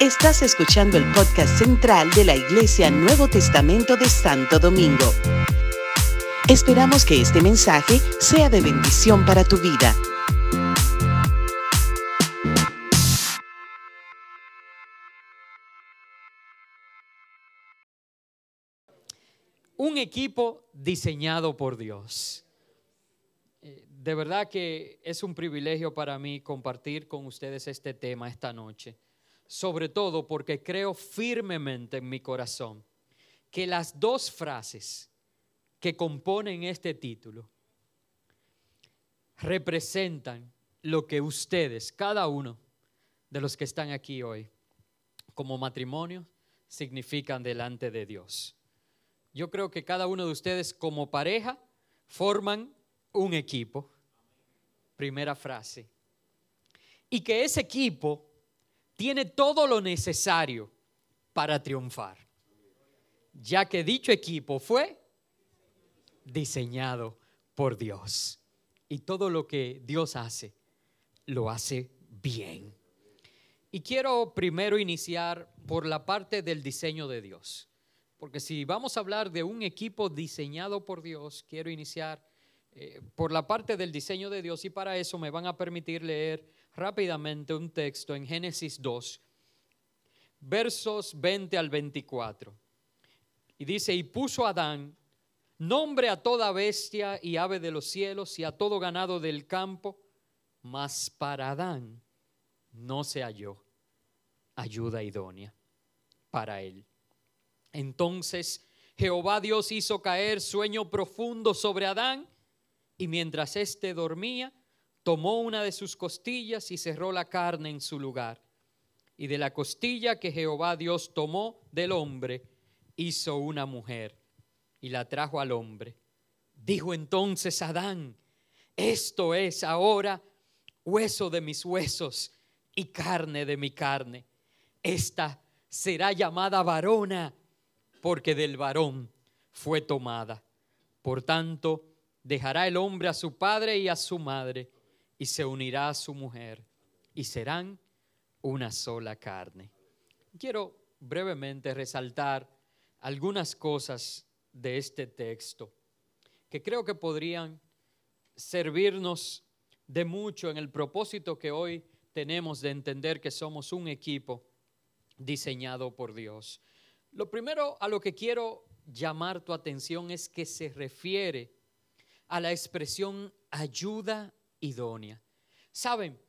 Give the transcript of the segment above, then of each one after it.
Estás escuchando el podcast central de la Iglesia Nuevo Testamento de Santo Domingo. Esperamos que este mensaje sea de bendición para tu vida. Un equipo diseñado por Dios. De verdad que es un privilegio para mí compartir con ustedes este tema esta noche, sobre todo porque creo firmemente en mi corazón que las dos frases que componen este título representan lo que ustedes, cada uno de los que están aquí hoy, como matrimonio, significan delante de Dios. Yo creo que cada uno de ustedes como pareja forman un equipo. Primera frase. Y que ese equipo tiene todo lo necesario para triunfar. Ya que dicho equipo fue diseñado por Dios. Y todo lo que Dios hace, lo hace bien. Y quiero primero iniciar por la parte del diseño de Dios. Porque si vamos a hablar de un equipo diseñado por Dios, quiero iniciar eh, por la parte del diseño de Dios y para eso me van a permitir leer rápidamente un texto en Génesis 2, versos 20 al 24. Y dice, y puso Adán nombre a toda bestia y ave de los cielos y a todo ganado del campo, mas para Adán no se halló ayuda idónea para él. Entonces Jehová Dios hizo caer sueño profundo sobre Adán y mientras éste dormía, tomó una de sus costillas y cerró la carne en su lugar. Y de la costilla que Jehová Dios tomó del hombre, hizo una mujer y la trajo al hombre. Dijo entonces Adán, esto es ahora hueso de mis huesos y carne de mi carne. Esta será llamada varona porque del varón fue tomada. Por tanto, dejará el hombre a su padre y a su madre y se unirá a su mujer y serán una sola carne. Quiero brevemente resaltar algunas cosas de este texto que creo que podrían servirnos de mucho en el propósito que hoy tenemos de entender que somos un equipo diseñado por Dios. Lo primero a lo que quiero llamar tu atención es que se refiere a la expresión ayuda idónea. Saben,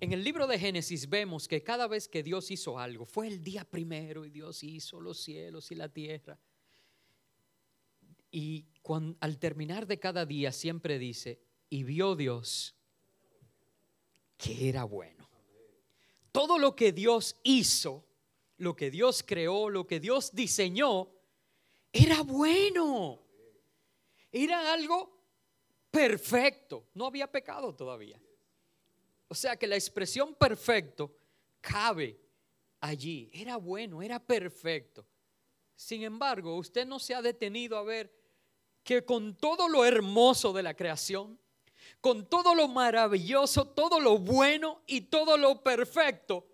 en el libro de Génesis vemos que cada vez que Dios hizo algo, fue el día primero y Dios hizo los cielos y la tierra. Y cuando, al terminar de cada día siempre dice, y vio Dios que era bueno. Todo lo que Dios hizo, lo que Dios creó, lo que Dios diseñó, era bueno. Era algo perfecto. No había pecado todavía. O sea que la expresión perfecto cabe allí. Era bueno, era perfecto. Sin embargo, usted no se ha detenido a ver que con todo lo hermoso de la creación, con todo lo maravilloso, todo lo bueno y todo lo perfecto,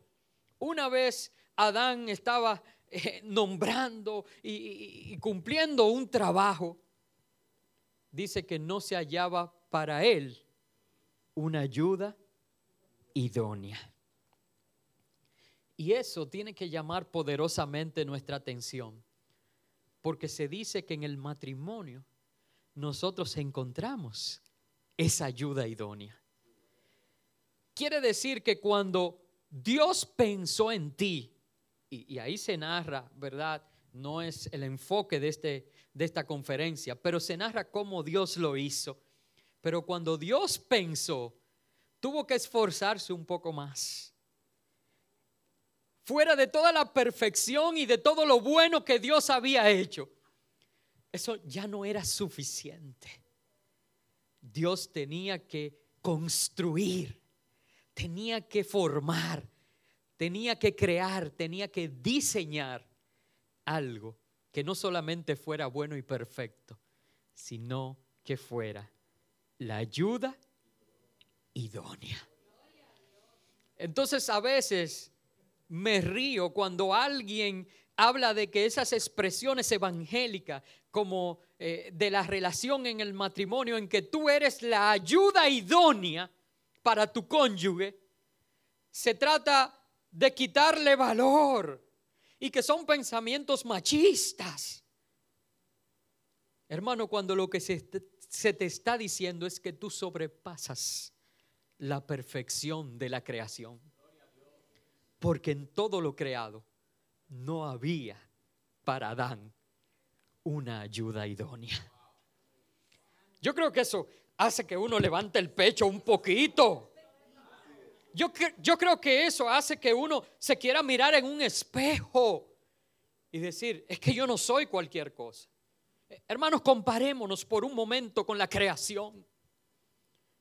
una vez Adán estaba eh, nombrando y, y cumpliendo un trabajo, dice que no se hallaba para él una ayuda idónea. Y eso tiene que llamar poderosamente nuestra atención, porque se dice que en el matrimonio nosotros encontramos esa ayuda idónea. Quiere decir que cuando Dios pensó en ti, y, ahí se narra, ¿verdad? No es el enfoque de, este, de esta conferencia, pero se narra cómo Dios lo hizo. Pero cuando Dios pensó, tuvo que esforzarse un poco más. Fuera de toda la perfección y de todo lo bueno que Dios había hecho, eso ya no era suficiente. Dios tenía que construir, tenía que formar, tenía que crear, tenía que diseñar algo que no solamente fuera bueno y perfecto, sino que fuera la ayuda idónea. Entonces a veces me río cuando alguien habla de que esas expresiones evangélicas como eh, de la relación en el matrimonio en que tú eres la ayuda idónea para tu cónyuge, se trata de quitarle valor y que son pensamientos machistas. Hermano, cuando lo que se, te está diciendo es que tú sobrepasas la perfección de la creación. Porque en todo lo creado no había para Adán una ayuda idónea. Yo creo que eso hace que uno levante el pecho un poquito. Yo, creo que eso hace que uno se quiera mirar en un espejo y decir, es que yo no soy cualquier cosa. Hermanos, comparémonos por un momento con la creación.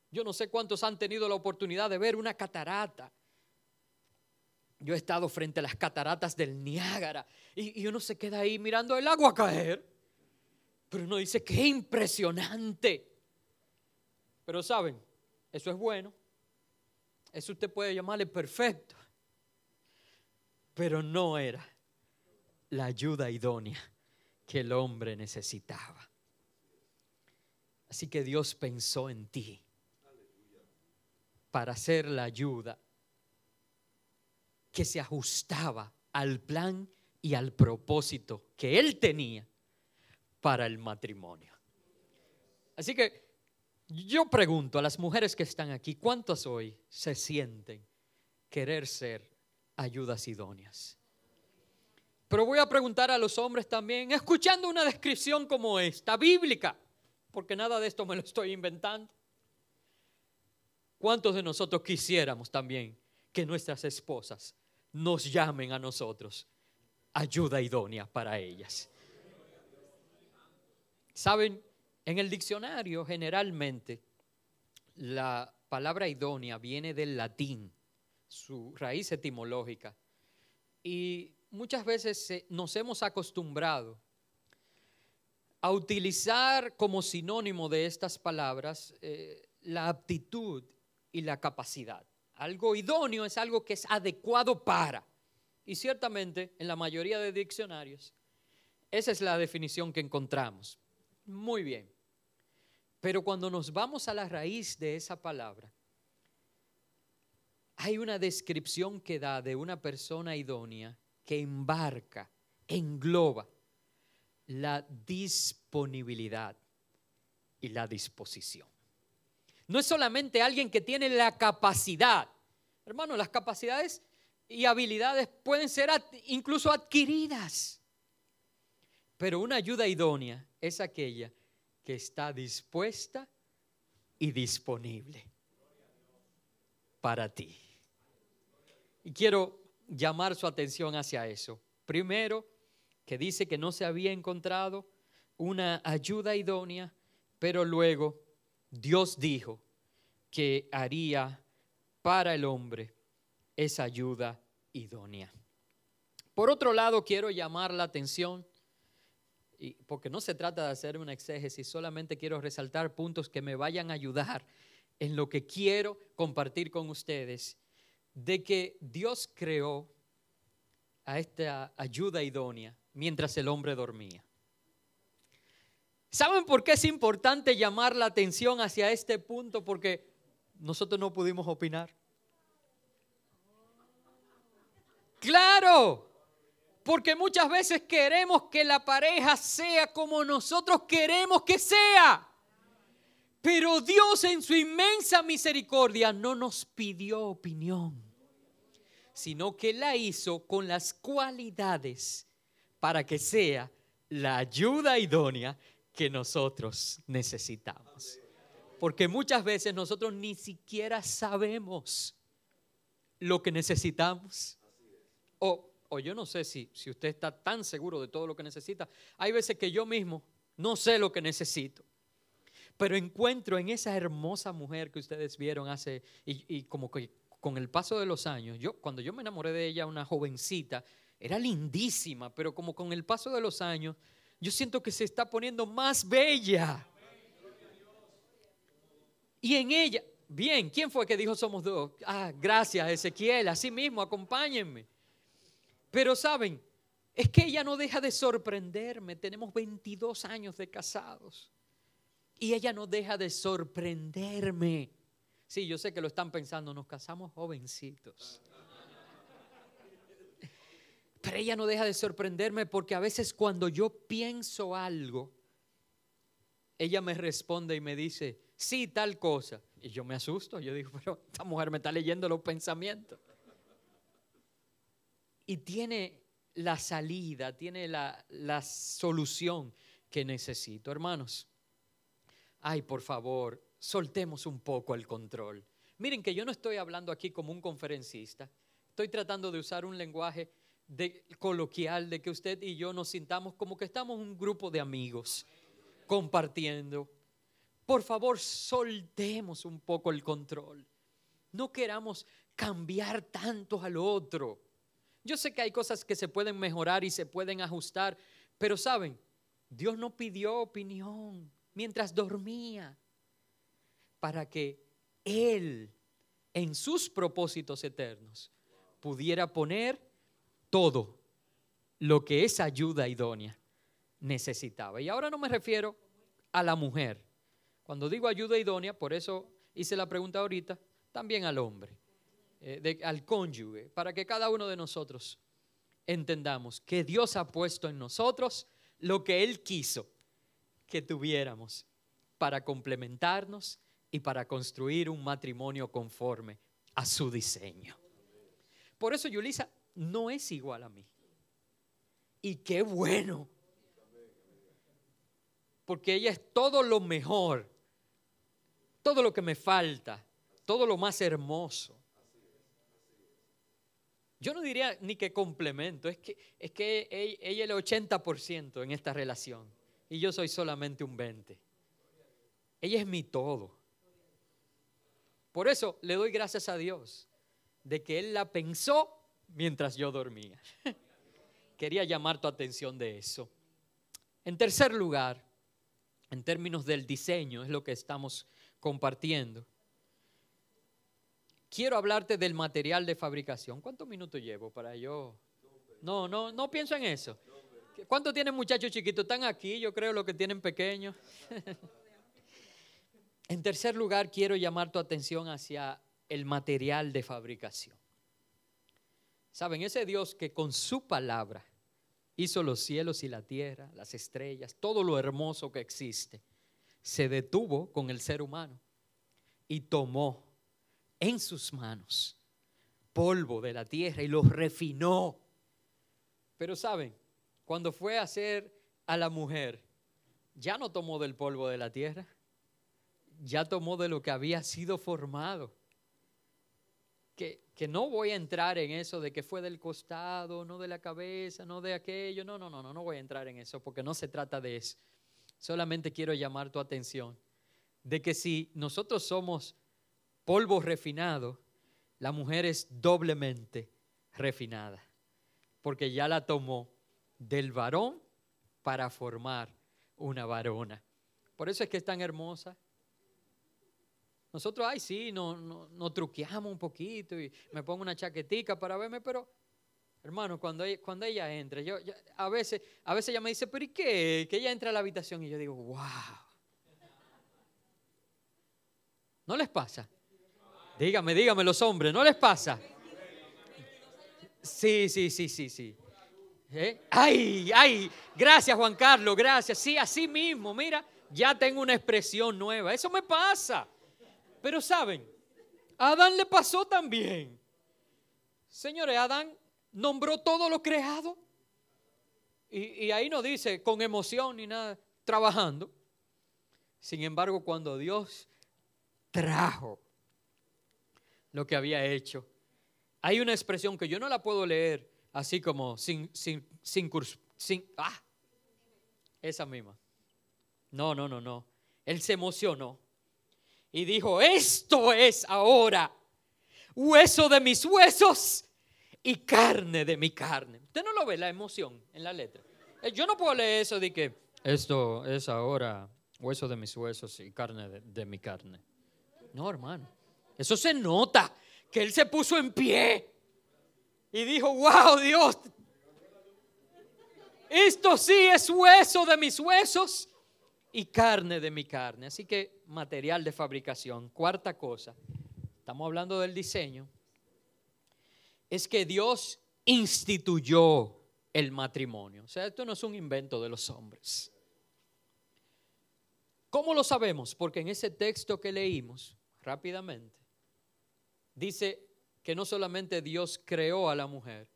Yo no sé cuántos han tenido la oportunidad de ver una catarata. Yo he estado frente a las cataratas del Niágara y, uno se queda ahí mirando el agua caer. Pero uno dice, qué impresionante. Pero saben, eso es bueno. Eso usted puede llamarle perfecto. Pero no era la ayuda idónea que el hombre necesitaba. Así que Dios pensó en ti para hacer la ayuda que se ajustaba al plan y al propósito que Él tenía para el matrimonio. Así que yo pregunto a las mujeres que están aquí, ¿cuántas hoy se sienten querer ser ayudas idóneas? Pero voy a preguntar a los hombres también, escuchando una descripción como esta, bíblica, porque nada de esto me lo estoy inventando. ¿Cuántos de nosotros quisiéramos también que nuestras esposas nos llamen a nosotros ayuda idónea para ellas? Saben, en el diccionario generalmente la palabra idónea viene del latín, su raíz etimológica, y muchas veces nos hemos acostumbrado a utilizar como sinónimo de estas palabras eh, la aptitud y la capacidad. Algo idóneo es algo que es adecuado para. Y ciertamente en la mayoría de diccionarios, esa es la definición que encontramos. Muy bien. Pero cuando nos vamos a la raíz de esa palabra, hay una descripción que da de una persona idónea que embarca, engloba la disponibilidad y la disposición. No es solamente alguien que tiene la capacidad. Hermano, las capacidades y habilidades pueden ser incluso adquiridas. Pero una ayuda idónea es aquella que está dispuesta y disponible para ti. Y quiero llamar su atención hacia eso. Primero, que dice que no se había encontrado una ayuda idónea, pero luego Dios dijo que haría para el hombre esa ayuda idónea. Por otro lado, quiero llamar la atención, y porque no se trata de hacer una exégesis, solamente quiero resaltar puntos que me vayan a ayudar en lo que quiero compartir con ustedes de que Dios creó a esta ayuda idónea mientras el hombre dormía. ¿Saben por qué es importante llamar la atención hacia este punto? Porque nosotros no pudimos opinar. Claro, porque muchas veces queremos que la pareja sea como nosotros queremos que sea. Pero Dios en su inmensa misericordia no nos pidió opinión sino que la hizo con las cualidades para que sea la ayuda idónea que nosotros necesitamos. Porque muchas veces nosotros ni siquiera sabemos lo que necesitamos. O, o yo no sé si, si usted está tan seguro de todo lo que necesita. Hay veces que yo mismo no sé lo que necesito pero encuentro en esa hermosa mujer que ustedes vieron hace, y, y, como que con el paso de los años, yo cuando yo me enamoré de ella, una jovencita, era lindísima, pero como con el paso de los años, yo siento que se está poniendo más bella. Y en ella, bien, ¿quién fue que dijo somos dos? Ah, gracias Ezequiel, así mismo, acompáñenme. Pero saben, es que ella no deja de sorprenderme. Tenemos 22 años de casados. Y ella no deja de sorprenderme. Sí, yo sé que lo están pensando, nos casamos jovencitos. Pero ella no deja de sorprenderme porque a veces cuando yo pienso algo, ella me responde y me dice, sí, tal cosa. Y yo me asusto, yo digo, pero esta mujer me está leyendo los pensamientos. Y tiene la salida, tiene la, la solución que necesito. Hermanos, ay, por favor, soltemos un poco el control. Miren que yo no estoy hablando aquí como un conferencista, estoy tratando de usar un lenguaje de, coloquial de que usted y yo nos sintamos como que estamos un grupo de amigos compartiendo. Por favor, soltemos un poco el control. No queramos cambiar tanto al otro. Yo sé que hay cosas que se pueden mejorar y se pueden ajustar, pero saben, Dios no pidió opinión mientras dormía para que Él, en sus propósitos eternos, pudiera poner todo lo que esa ayuda idónea necesitaba. Y ahora no me refiero a la mujer. Cuando digo ayuda idónea, por eso hice la pregunta ahorita, también al hombre, eh, al cónyuge, para que cada uno de nosotros entendamos que Dios ha puesto en nosotros lo que Él quiso que tuviéramos para complementarnos y para construir un matrimonio conforme a su diseño. Por eso Yulisa no es igual a mí. Y qué bueno. Porque ella es todo lo mejor, todo lo que me falta, todo lo más hermoso. Yo no diría ni que complemento, es que, es que ella es el 80% en esta relación y yo soy solamente un 20%. Ella es mi todo. Por eso le doy gracias a Dios de que Él la pensó mientras yo dormía. Quería llamar tu atención de eso. En tercer lugar, en términos del diseño, es lo que estamos compartiendo. Quiero hablarte del material de fabricación. ¿Cuántos minutos llevo para yo? No, no, no pienso en eso. ¿Cuántos tienen muchachos chiquitos? Están aquí, yo creo, los que tienen pequeños. en tercer lugar, quiero llamar tu atención hacia el material de fabricación. Saben, ese Dios que con su palabra hizo los cielos y la tierra, las estrellas, todo lo hermoso que existe, se detuvo con el ser humano y tomó en sus manos polvo de la tierra y lo refinó. Pero saben, cuando fue a hacer a la mujer, ya no tomó del polvo de la tierra, ya tomó de lo que había sido formado que, no voy a entrar en eso de que fue del costado, no de la cabeza, no de aquello. No, no, no, no, no voy a entrar en eso porque no se trata de eso. Solamente quiero llamar tu atención de que si nosotros somos polvo refinado, la mujer es doblemente refinada, porque ya la tomó del varón para formar una varona. Por eso es que es tan hermosa, nosotros, ay, sí, nos no, truqueamos un poquito y me pongo una chaquetica para verme, pero, hermano, cuando ella, cuando ella entra, yo, a, veces, a veces ella me dice, pero ¿y qué? Que ella entra a la habitación y yo digo, wow. ¿No les pasa? Dígame, dígame los hombres, ¿no les pasa? Sí, sí, sí, sí, sí. ¿Eh? Ay, ay, gracias Juan Carlos, gracias. Sí, así mismo, mira, ya tengo una expresión nueva. Eso me pasa. Pero saben, a Adán le pasó también. Señores, Adán nombró todo lo creado. Y, y, ahí no dice con emoción ni nada, trabajando. Sin embargo, cuando Dios trajo lo que había hecho, hay una expresión que yo no la puedo leer así como sin, sin, sin, sin ah, esa misma. No, no, no, no. Él se emocionó y dijo, esto es ahora hueso de mis huesos y carne de mi carne. Usted no lo ve la emoción en la letra. Eh, yo no puedo leer eso de que esto es ahora hueso de mis huesos y carne de, mi carne. No, hermano. Eso se nota que él se puso en pie y dijo, wow, Dios, Esto sí es hueso de mis huesos y carne de mi carne. Así que material de fabricación. Cuarta cosa, estamos hablando del diseño, es que Dios instituyó el matrimonio. O sea, esto no es un invento de los hombres. ¿Cómo lo sabemos? Porque en ese texto que leímos rápidamente, dice que no solamente Dios creó a la mujer,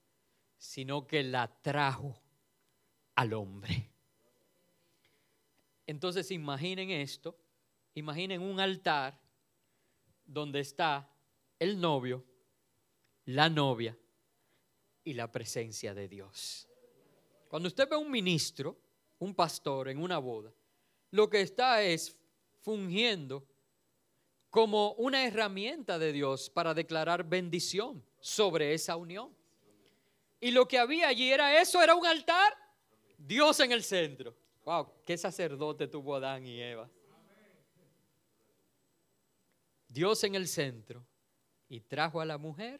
sino que la trajo al hombre. Entonces imaginen esto, imaginen un altar donde está el novio, la novia y la presencia de Dios. Cuando usted ve a un ministro, un pastor en una boda, lo que está es fungiendo como una herramienta de Dios para declarar bendición sobre esa unión. Y lo que había allí era eso, era un altar, Dios en el centro. Wow, qué sacerdote tuvo Adán y Eva. Dios en el centro y trajo a la mujer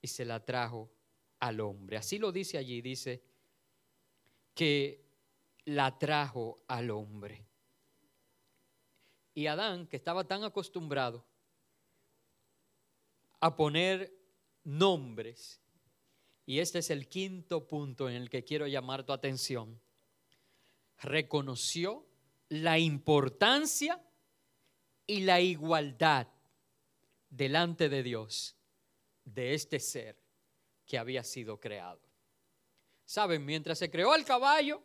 y se la trajo al hombre. Así lo dice allí, dice que la trajo al hombre. Y Adán, que estaba tan acostumbrado a poner nombres, y este es el quinto punto en el que quiero llamar tu atención, reconoció la importancia y la igualdad delante de Dios de este ser que había sido creado. Saben, mientras se creó el caballo,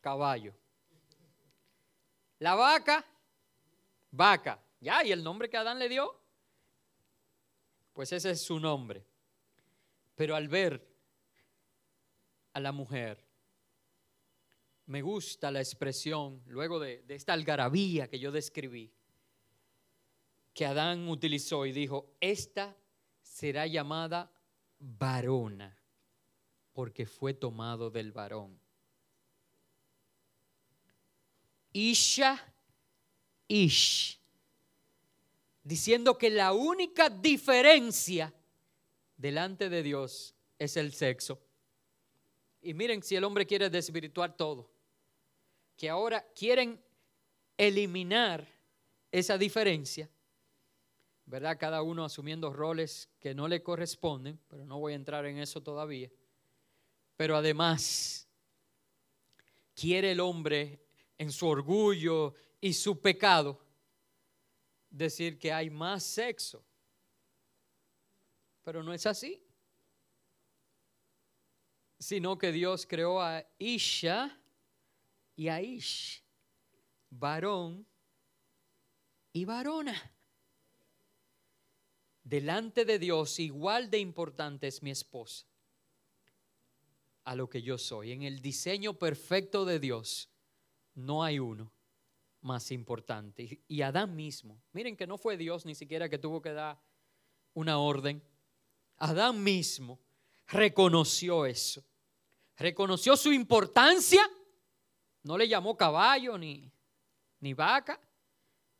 caballo. La vaca, vaca. Ya, y el nombre que Adán le dio, pues ese es su nombre. Pero al ver a la mujer, me gusta la expresión, luego de, esta algarabía que yo describí, que Adán utilizó y dijo, esta será llamada varona, porque fue tomado del varón. Isha, Ish, diciendo que la única diferencia delante de Dios es el sexo. Y miren si el hombre quiere desvirtuar todo, que ahora quieren eliminar esa diferencia ¿verdad? Cada uno asumiendo roles que no le corresponden, pero no voy a entrar en eso todavía. Pero además, quiere el hombre en su orgullo y su pecado decir que hay más sexo. Pero no es así. Sino que Dios creó a Isha y a Ish, varón y varona delante de Dios igual de importante es mi esposa a lo que yo soy. En el diseño perfecto de Dios no hay uno más importante. Y Adán mismo, miren que no fue Dios ni siquiera que tuvo que dar una orden. Adán mismo reconoció eso. Reconoció su importancia. No le llamó caballo ni, ni vaca.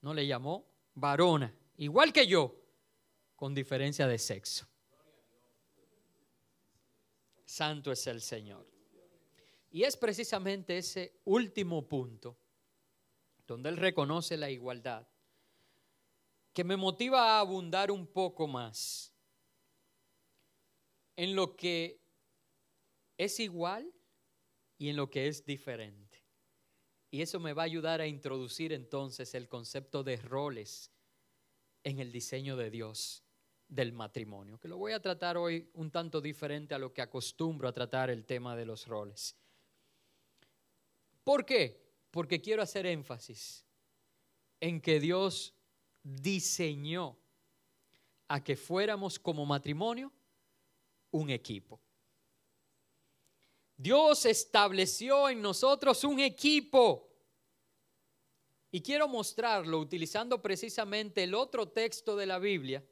No le llamó varona. Igual que yo con diferencia de sexo. Santo es el Señor. Y es precisamente ese último punto donde Él reconoce la igualdad que me motiva a abundar un poco más en lo que es igual y en lo que es diferente. Y eso me va a ayudar a introducir entonces el concepto de roles en el diseño de Dios del matrimonio, que lo voy a tratar hoy un tanto diferente a lo que acostumbro a tratar el tema de los roles. ¿Por qué? Porque quiero hacer énfasis en que Dios diseñó a que fuéramos como matrimonio un equipo. Dios estableció en nosotros un equipo. Y quiero mostrarlo utilizando precisamente el otro texto de la Biblia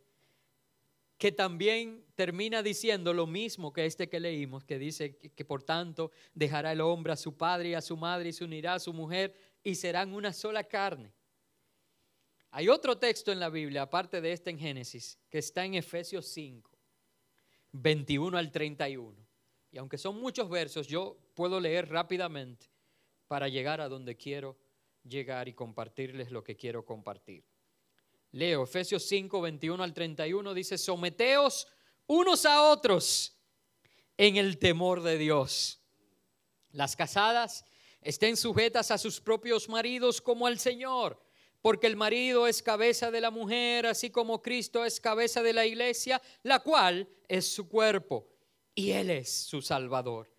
que también termina diciendo lo mismo que este que leímos, que dice que, por tanto dejará el hombre a su padre y a su madre y se unirá a su mujer y serán una sola carne. Hay otro texto en la Biblia, aparte de este en Génesis, que está en Efesios 5, 21 al 31, Y aunque son muchos versos, yo puedo leer rápidamente para llegar a donde quiero llegar y compartirles lo que quiero compartir. Leo Efesios 5, 21 al 31, dice, someteos unos a otros en el temor de Dios. Las casadas estén sujetas a sus propios maridos como al Señor, porque el marido es cabeza de la mujer, así como Cristo es cabeza de la iglesia, la cual es su cuerpo, y Él es su Salvador.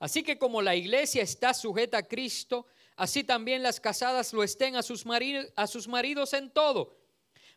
Así que como la iglesia está sujeta a Cristo, así también las casadas lo estén a sus, maridos, a sus maridos en todo.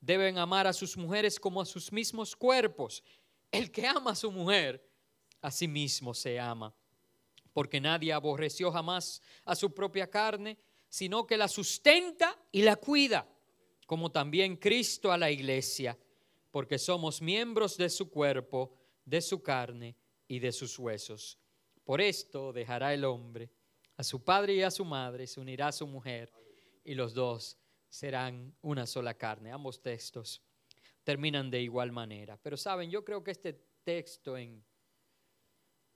deben amar a sus mujeres como a sus mismos cuerpos. El que ama a su mujer, a sí mismo se ama, porque nadie aborreció jamás a su propia carne, sino que la sustenta y la cuida, como también Cristo a la iglesia, porque somos miembros de su cuerpo, de su carne y de sus huesos. Por esto dejará el hombre a su padre y a su madre, se unirá a su mujer, y los dos serán una sola carne. Ambos textos terminan de igual manera. Pero saben, yo creo que este texto en,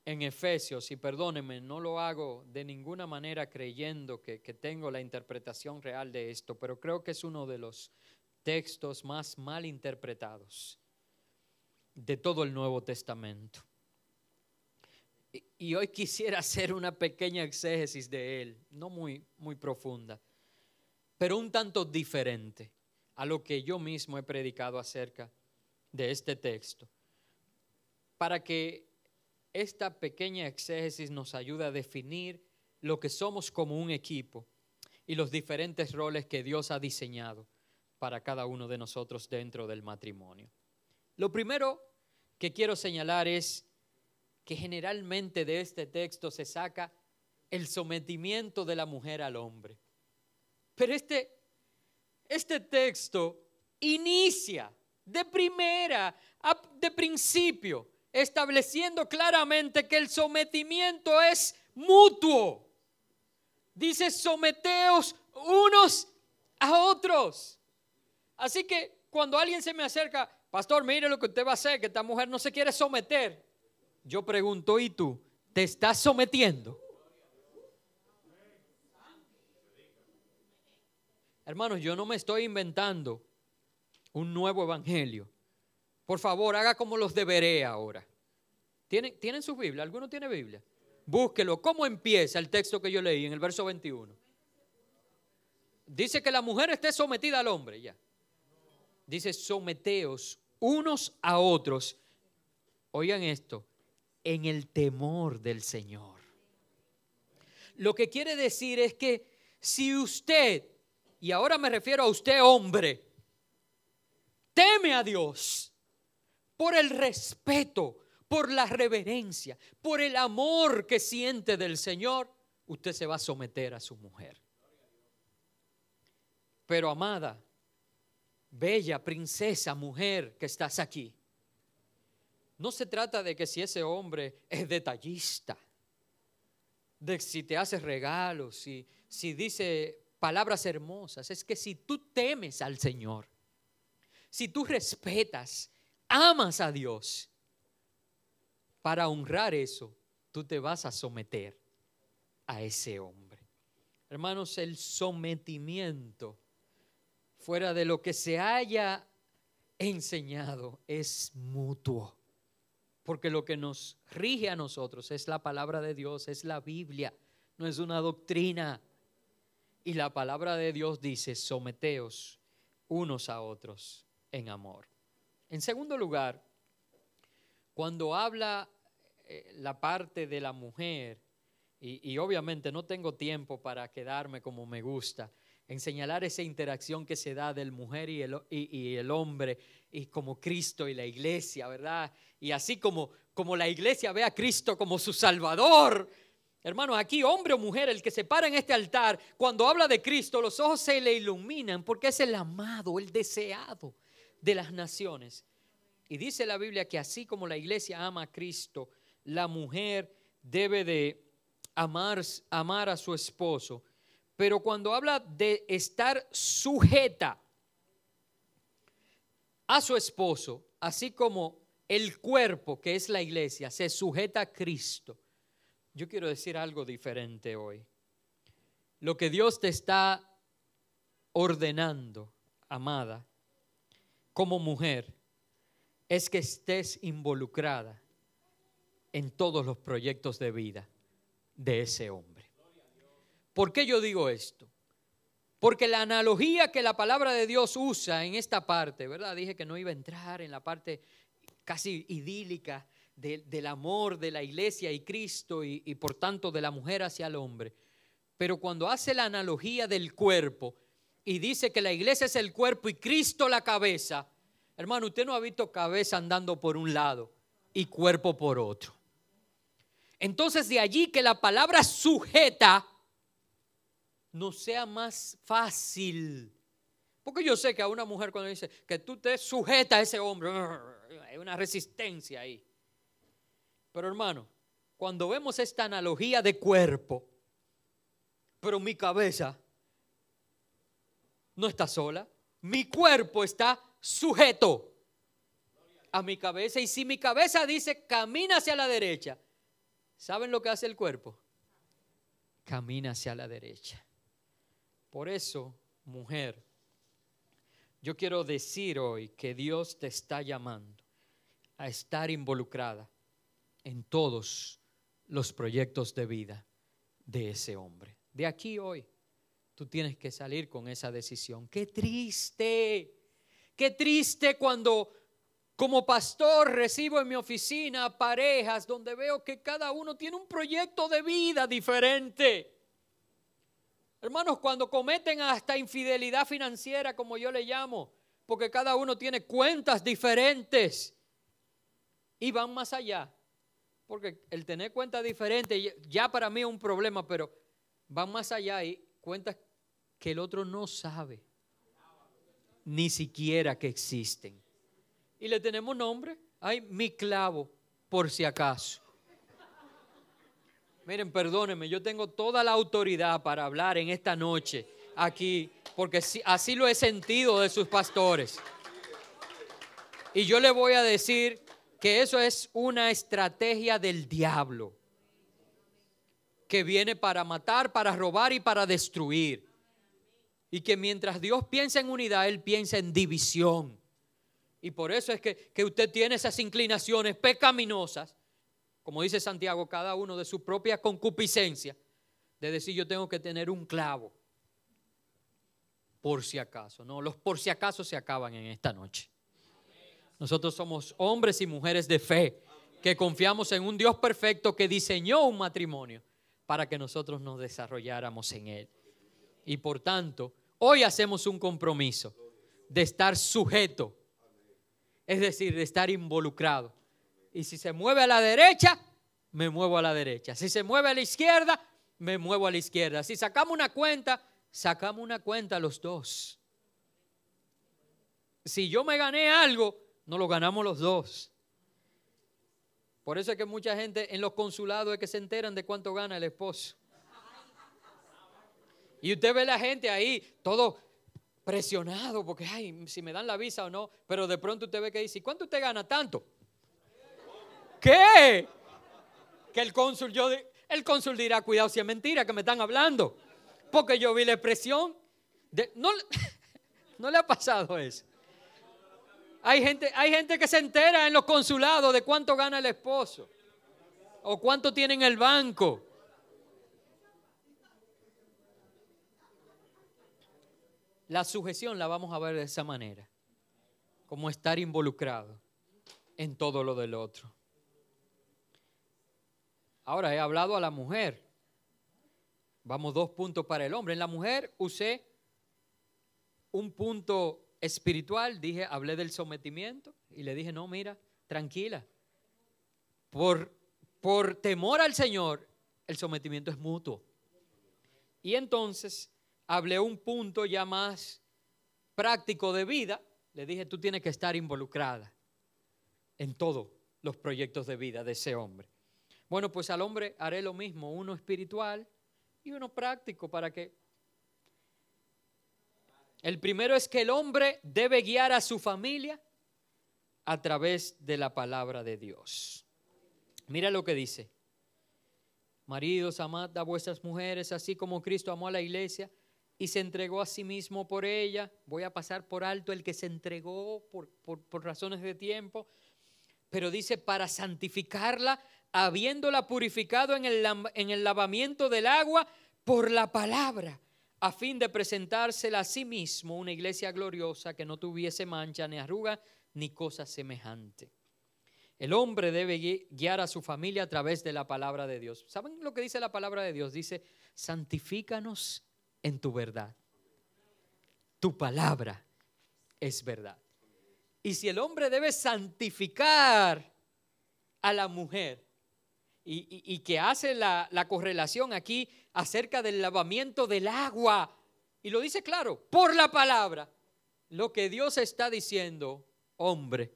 en Efesios, y perdónenme, no lo hago de ninguna manera creyendo que, que tengo la interpretación real de esto, pero creo que es uno de los textos más mal interpretados de todo el Nuevo Testamento. Y, hoy quisiera hacer una pequeña exégesis de él, no muy, muy profunda pero un tanto diferente a lo que yo mismo he predicado acerca de este texto, para que esta pequeña exégesis nos ayude a definir lo que somos como un equipo y los diferentes roles que Dios ha diseñado para cada uno de nosotros dentro del matrimonio. Lo primero que quiero señalar es que generalmente de este texto se saca el sometimiento de la mujer al hombre. Pero este, este texto inicia de primera, de principio, estableciendo claramente que el sometimiento es mutuo. Dice, someteos unos a otros. Así que cuando alguien se me acerca, pastor, mire lo que usted va a hacer, que esta mujer no se quiere someter. Yo pregunto, ¿y tú? ¿Te estás sometiendo? Hermanos, yo no me estoy inventando un nuevo evangelio. Por favor, haga como los deberé ahora. ¿Tienen, ¿Tienen su Biblia? ¿Alguno tiene Biblia? Búsquelo. ¿Cómo empieza el texto que yo leí en el verso 21? Dice que la mujer esté sometida al hombre, ya. Dice, someteos unos a otros. Oigan esto, en el temor del Señor. Lo que quiere decir es que si usted y ahora me refiero a usted hombre, teme a Dios por el respeto, por la reverencia, por el amor que siente del Señor, usted se va a someter a su mujer. Pero amada, bella princesa, mujer que estás aquí, no se trata de que si ese hombre es detallista, de si te hace regalos, si, si dice palabras hermosas es que si tú temes al Señor, si tú respetas, amas a Dios, para honrar eso, tú te vas a someter a ese hombre. Hermanos, el sometimiento fuera de lo que se haya enseñado es mutuo. Porque lo que nos rige a nosotros es la palabra de Dios, es la Biblia, no es una doctrina. Y la palabra de Dios dice, someteos unos a otros en amor. En segundo lugar, cuando habla eh, la parte de la mujer, y, obviamente no tengo tiempo para quedarme como me gusta, en señalar esa interacción que se da del mujer y el, y, el, hombre, y como Cristo y la iglesia, ¿verdad? Y así como, como la iglesia ve a Cristo como su Salvador, Hermanos, aquí hombre o mujer, el que se para en este altar, cuando habla de Cristo, los ojos se le iluminan porque es el amado, el deseado de las naciones. Y dice la Biblia que así como la iglesia ama a Cristo, la mujer debe de amar, amar a su esposo. Pero cuando habla de estar sujeta a su esposo, así como el cuerpo que es la iglesia se sujeta a Cristo, yo quiero decir algo diferente hoy. Lo que Dios te está ordenando, amada, como mujer, es que estés involucrada en todos los proyectos de vida de ese hombre. ¿Por qué yo digo esto? Porque la analogía que la palabra de Dios usa en esta parte, ¿verdad? Dije que no iba a entrar en la parte casi idílica del amor de la iglesia y Cristo y, y por tanto de la mujer hacia el hombre. Pero cuando hace la analogía del cuerpo y dice que la iglesia es el cuerpo y Cristo la cabeza, hermano, usted no ha visto cabeza andando por un lado y cuerpo por otro. Entonces de allí que la palabra sujeta no sea más fácil. Porque yo sé que a una mujer cuando dice que tú te sujeta a ese hombre, hay una resistencia ahí. Pero hermano, cuando vemos esta analogía de cuerpo, pero mi cabeza no está sola, mi cuerpo está sujeto a mi cabeza. Y si mi cabeza dice camina hacia la derecha, ¿saben lo que hace el cuerpo? Camina hacia la derecha. Por eso, mujer, yo quiero decir hoy que Dios te está llamando a estar involucrada en todos los proyectos de vida de ese hombre. De aquí hoy, tú tienes que salir con esa decisión. Qué triste, qué triste cuando como pastor recibo en mi oficina parejas donde veo que cada uno tiene un proyecto de vida diferente. Hermanos, cuando cometen hasta infidelidad financiera, como yo le llamo, porque cada uno tiene cuentas diferentes y van más allá porque el tener cuentas diferentes ya para mí es un problema, pero van más allá y cuentas que el otro no sabe, ni siquiera que existen. Y le tenemos nombre, hay mi clavo, por si acaso. Miren, perdónenme, yo tengo toda la autoridad para hablar en esta noche aquí, porque así lo he sentido de sus pastores. Y yo le voy a decir que eso es una estrategia del diablo que viene para matar, para robar y para destruir. Y que mientras Dios piensa en unidad, Él piensa en división. Y por eso es que, que usted tiene esas inclinaciones pecaminosas, como dice Santiago, cada uno de su propia concupiscencia, de decir yo tengo que tener un clavo, por si acaso. No, los por si acaso se acaban en esta noche. Nosotros somos hombres y mujeres de fe que confiamos en un Dios perfecto que diseñó un matrimonio para que nosotros nos desarrolláramos en él. Y por tanto, hoy hacemos un compromiso de estar sujeto, es decir, de estar involucrado. Y si se mueve a la derecha, me muevo a la derecha. Si se mueve a la izquierda, me muevo a la izquierda. Si sacamos una cuenta, sacamos una cuenta los dos. Si yo me gané algo, no lo ganamos los dos. Por eso es que mucha gente en los consulados es que se enteran de cuánto gana el esposo. Y usted ve la gente ahí, todo presionado, porque, ay, si me dan la visa o no, pero de pronto usted ve que dice, ¿cuánto usted gana? Tanto. ¿Qué? Que el cónsul, yo, el cónsul dirá, cuidado si es mentira que me están hablando, porque yo vi la expresión. De, no, no le ha pasado eso. Hay gente, hay gente que se entera en los consulados de cuánto gana el esposo o cuánto tiene en el banco. La sujeción la vamos a ver de esa manera, como estar involucrado en todo lo del otro. Ahora he hablado a la mujer. Vamos dos puntos para el hombre. En la mujer usé un punto espiritual, dije, hablé del sometimiento y le dije, no, mira, tranquila. Por, por temor al Señor, el sometimiento es mutuo. Y entonces hablé un punto ya más práctico de vida. Le dije, tú tienes que estar involucrada en todos los proyectos de vida de ese hombre. Bueno, pues al hombre haré lo mismo, uno espiritual y uno práctico para que... El primero es que el hombre debe guiar a su familia a través de la palabra de Dios. Mira lo que dice. Maridos, amad a vuestras mujeres, así como Cristo amó a la iglesia y se entregó a sí mismo por ella. Voy a pasar por alto el que se entregó por, por razones de tiempo, pero dice para santificarla, habiéndola purificado en el, en el lavamiento del agua por la palabra, a fin de presentársela a sí mismo una iglesia gloriosa que no tuviese mancha ni arruga ni cosa semejante. El hombre debe guiar a su familia a través de la palabra de Dios. ¿Saben lo que dice la palabra de Dios? Dice, santifícanos en tu verdad. Tu palabra es verdad. Y si el hombre debe santificar a la mujer y, que hace la, la correlación aquí acerca del lavamiento del agua, y lo dice claro, por la palabra, lo que Dios está diciendo, hombre,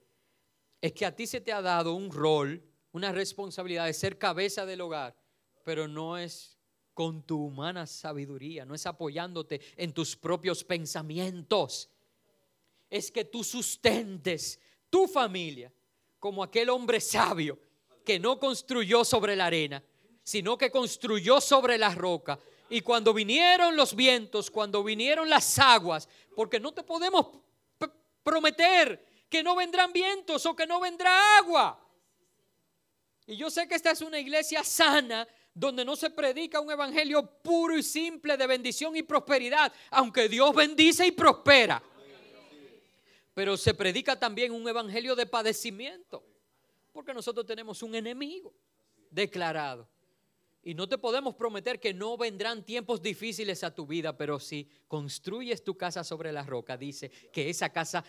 es que a ti se te ha dado un rol, una responsabilidad de ser cabeza del hogar, pero no es con tu humana sabiduría, no es apoyándote en tus propios pensamientos. Es que tú sustentes tu familia como aquel hombre sabio que no construyó sobre la arena, sino que construyó sobre la roca. Y cuando vinieron los vientos, cuando vinieron las aguas, porque no te podemos prometer que no vendrán vientos o que no vendrá agua. Y yo sé que esta es una iglesia sana donde no se predica un evangelio puro y simple de bendición y prosperidad, aunque Dios bendice y prospera. Pero se predica también un evangelio de padecimiento, porque nosotros tenemos un enemigo declarado. Y no te podemos prometer que no vendrán tiempos difíciles a tu vida, pero si construyes tu casa sobre la roca, dice que esa casa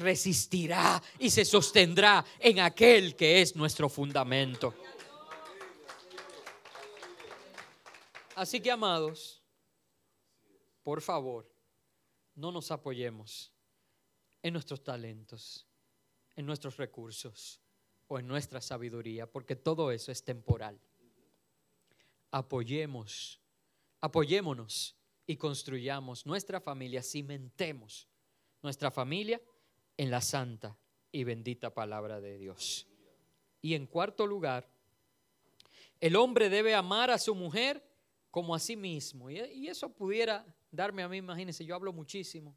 resistirá y se sostendrá en aquel que es nuestro fundamento. Así que, amados, por favor, no nos apoyemos en nuestros talentos, en nuestros recursos o en nuestra sabiduría, porque todo eso es temporal apoyemos, apoyémonos y construyamos nuestra familia, cimentemos nuestra familia en la santa y bendita palabra de Dios. Y en cuarto lugar, el hombre debe amar a su mujer como a sí mismo. Y, eso pudiera darme a mí, imagínense, yo hablo muchísimo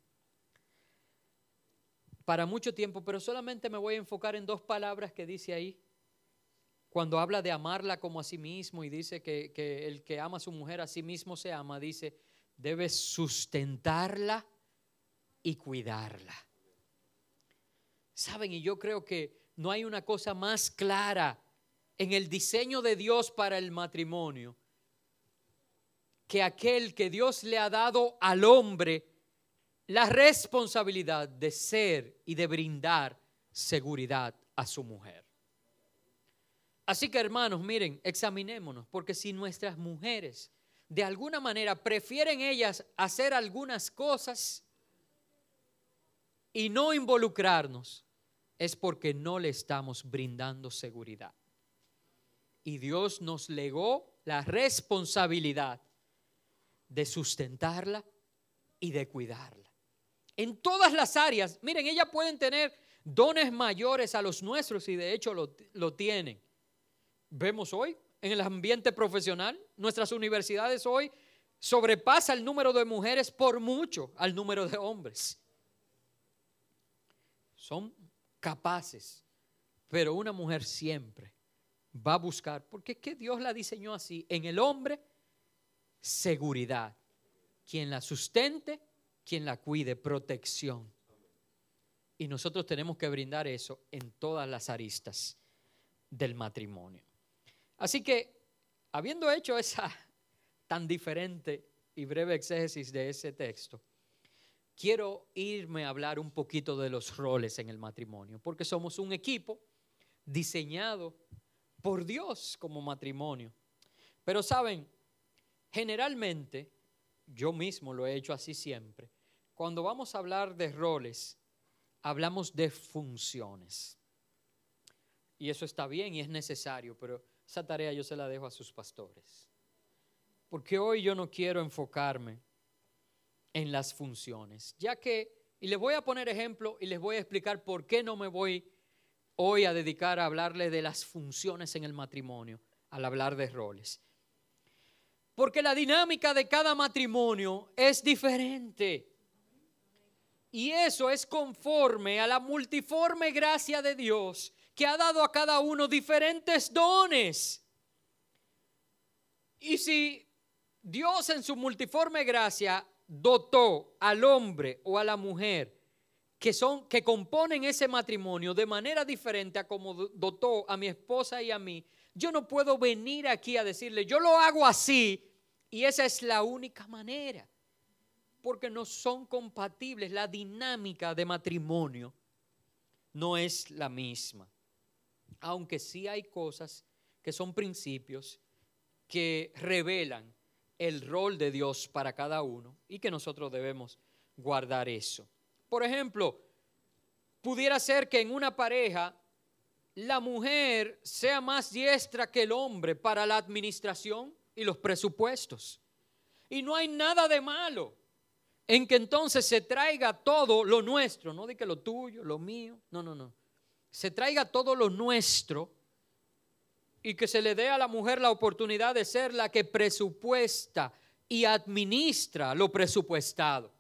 para mucho tiempo, pero solamente me voy a enfocar en dos palabras que dice ahí cuando habla de amarla como a sí mismo y dice que, el que ama a su mujer a sí mismo se ama, dice, debe sustentarla y cuidarla. Saben, y yo creo que no hay una cosa más clara en el diseño de Dios para el matrimonio que aquel que Dios le ha dado al hombre la responsabilidad de ser y de brindar seguridad a su mujer. Así que hermanos, miren, examinémonos, porque si nuestras mujeres de alguna manera prefieren ellas hacer algunas cosas y no involucrarnos, es porque no le estamos brindando seguridad. Y Dios nos legó la responsabilidad de sustentarla y de cuidarla. En todas las áreas, miren, ellas pueden tener dones mayores a los nuestros y de hecho lo, lo tienen vemos hoy en el ambiente profesional. Nuestras universidades hoy sobrepasa el número de mujeres por mucho al número de hombres. Son capaces, pero una mujer siempre va a buscar, porque es que Dios la diseñó así, en el hombre, seguridad. Quien la sustente, quien la cuide, protección. Y nosotros tenemos que brindar eso en todas las aristas del matrimonio. Así que, habiendo hecho esa tan diferente y breve exégesis de ese texto, quiero irme a hablar un poquito de los roles en el matrimonio, porque somos un equipo diseñado por Dios como matrimonio. Pero saben, generalmente, yo mismo lo he hecho así siempre, cuando vamos a hablar de roles, hablamos de funciones. Y eso está bien y es necesario, pero esa tarea yo se la dejo a sus pastores. Porque hoy yo no quiero enfocarme en las funciones, ya que, y les voy a poner ejemplo y les voy a explicar por qué no me voy hoy a dedicar a hablarles de las funciones en el matrimonio, al hablar de roles. Porque la dinámica de cada matrimonio es diferente. Y eso es conforme a la multiforme gracia de Dios que ha dado a cada uno diferentes dones. Y si Dios en su multiforme gracia dotó al hombre o a la mujer que son que componen ese matrimonio de manera diferente a como dotó a mi esposa y a mí, yo no puedo venir aquí a decirle, yo lo hago así y esa es la única manera, porque no son compatibles, la dinámica de matrimonio no es la misma aunque sí hay cosas que son principios que revelan el rol de Dios para cada uno y que nosotros debemos guardar eso. Por ejemplo, pudiera ser que en una pareja la mujer sea más diestra que el hombre para la administración y los presupuestos. Y no hay nada de malo en que entonces se traiga todo lo nuestro, no de que lo tuyo, lo mío, no, no, no se traiga todo lo nuestro y que se le dé a la mujer la oportunidad de ser la que presupuesta y administra lo presupuestado.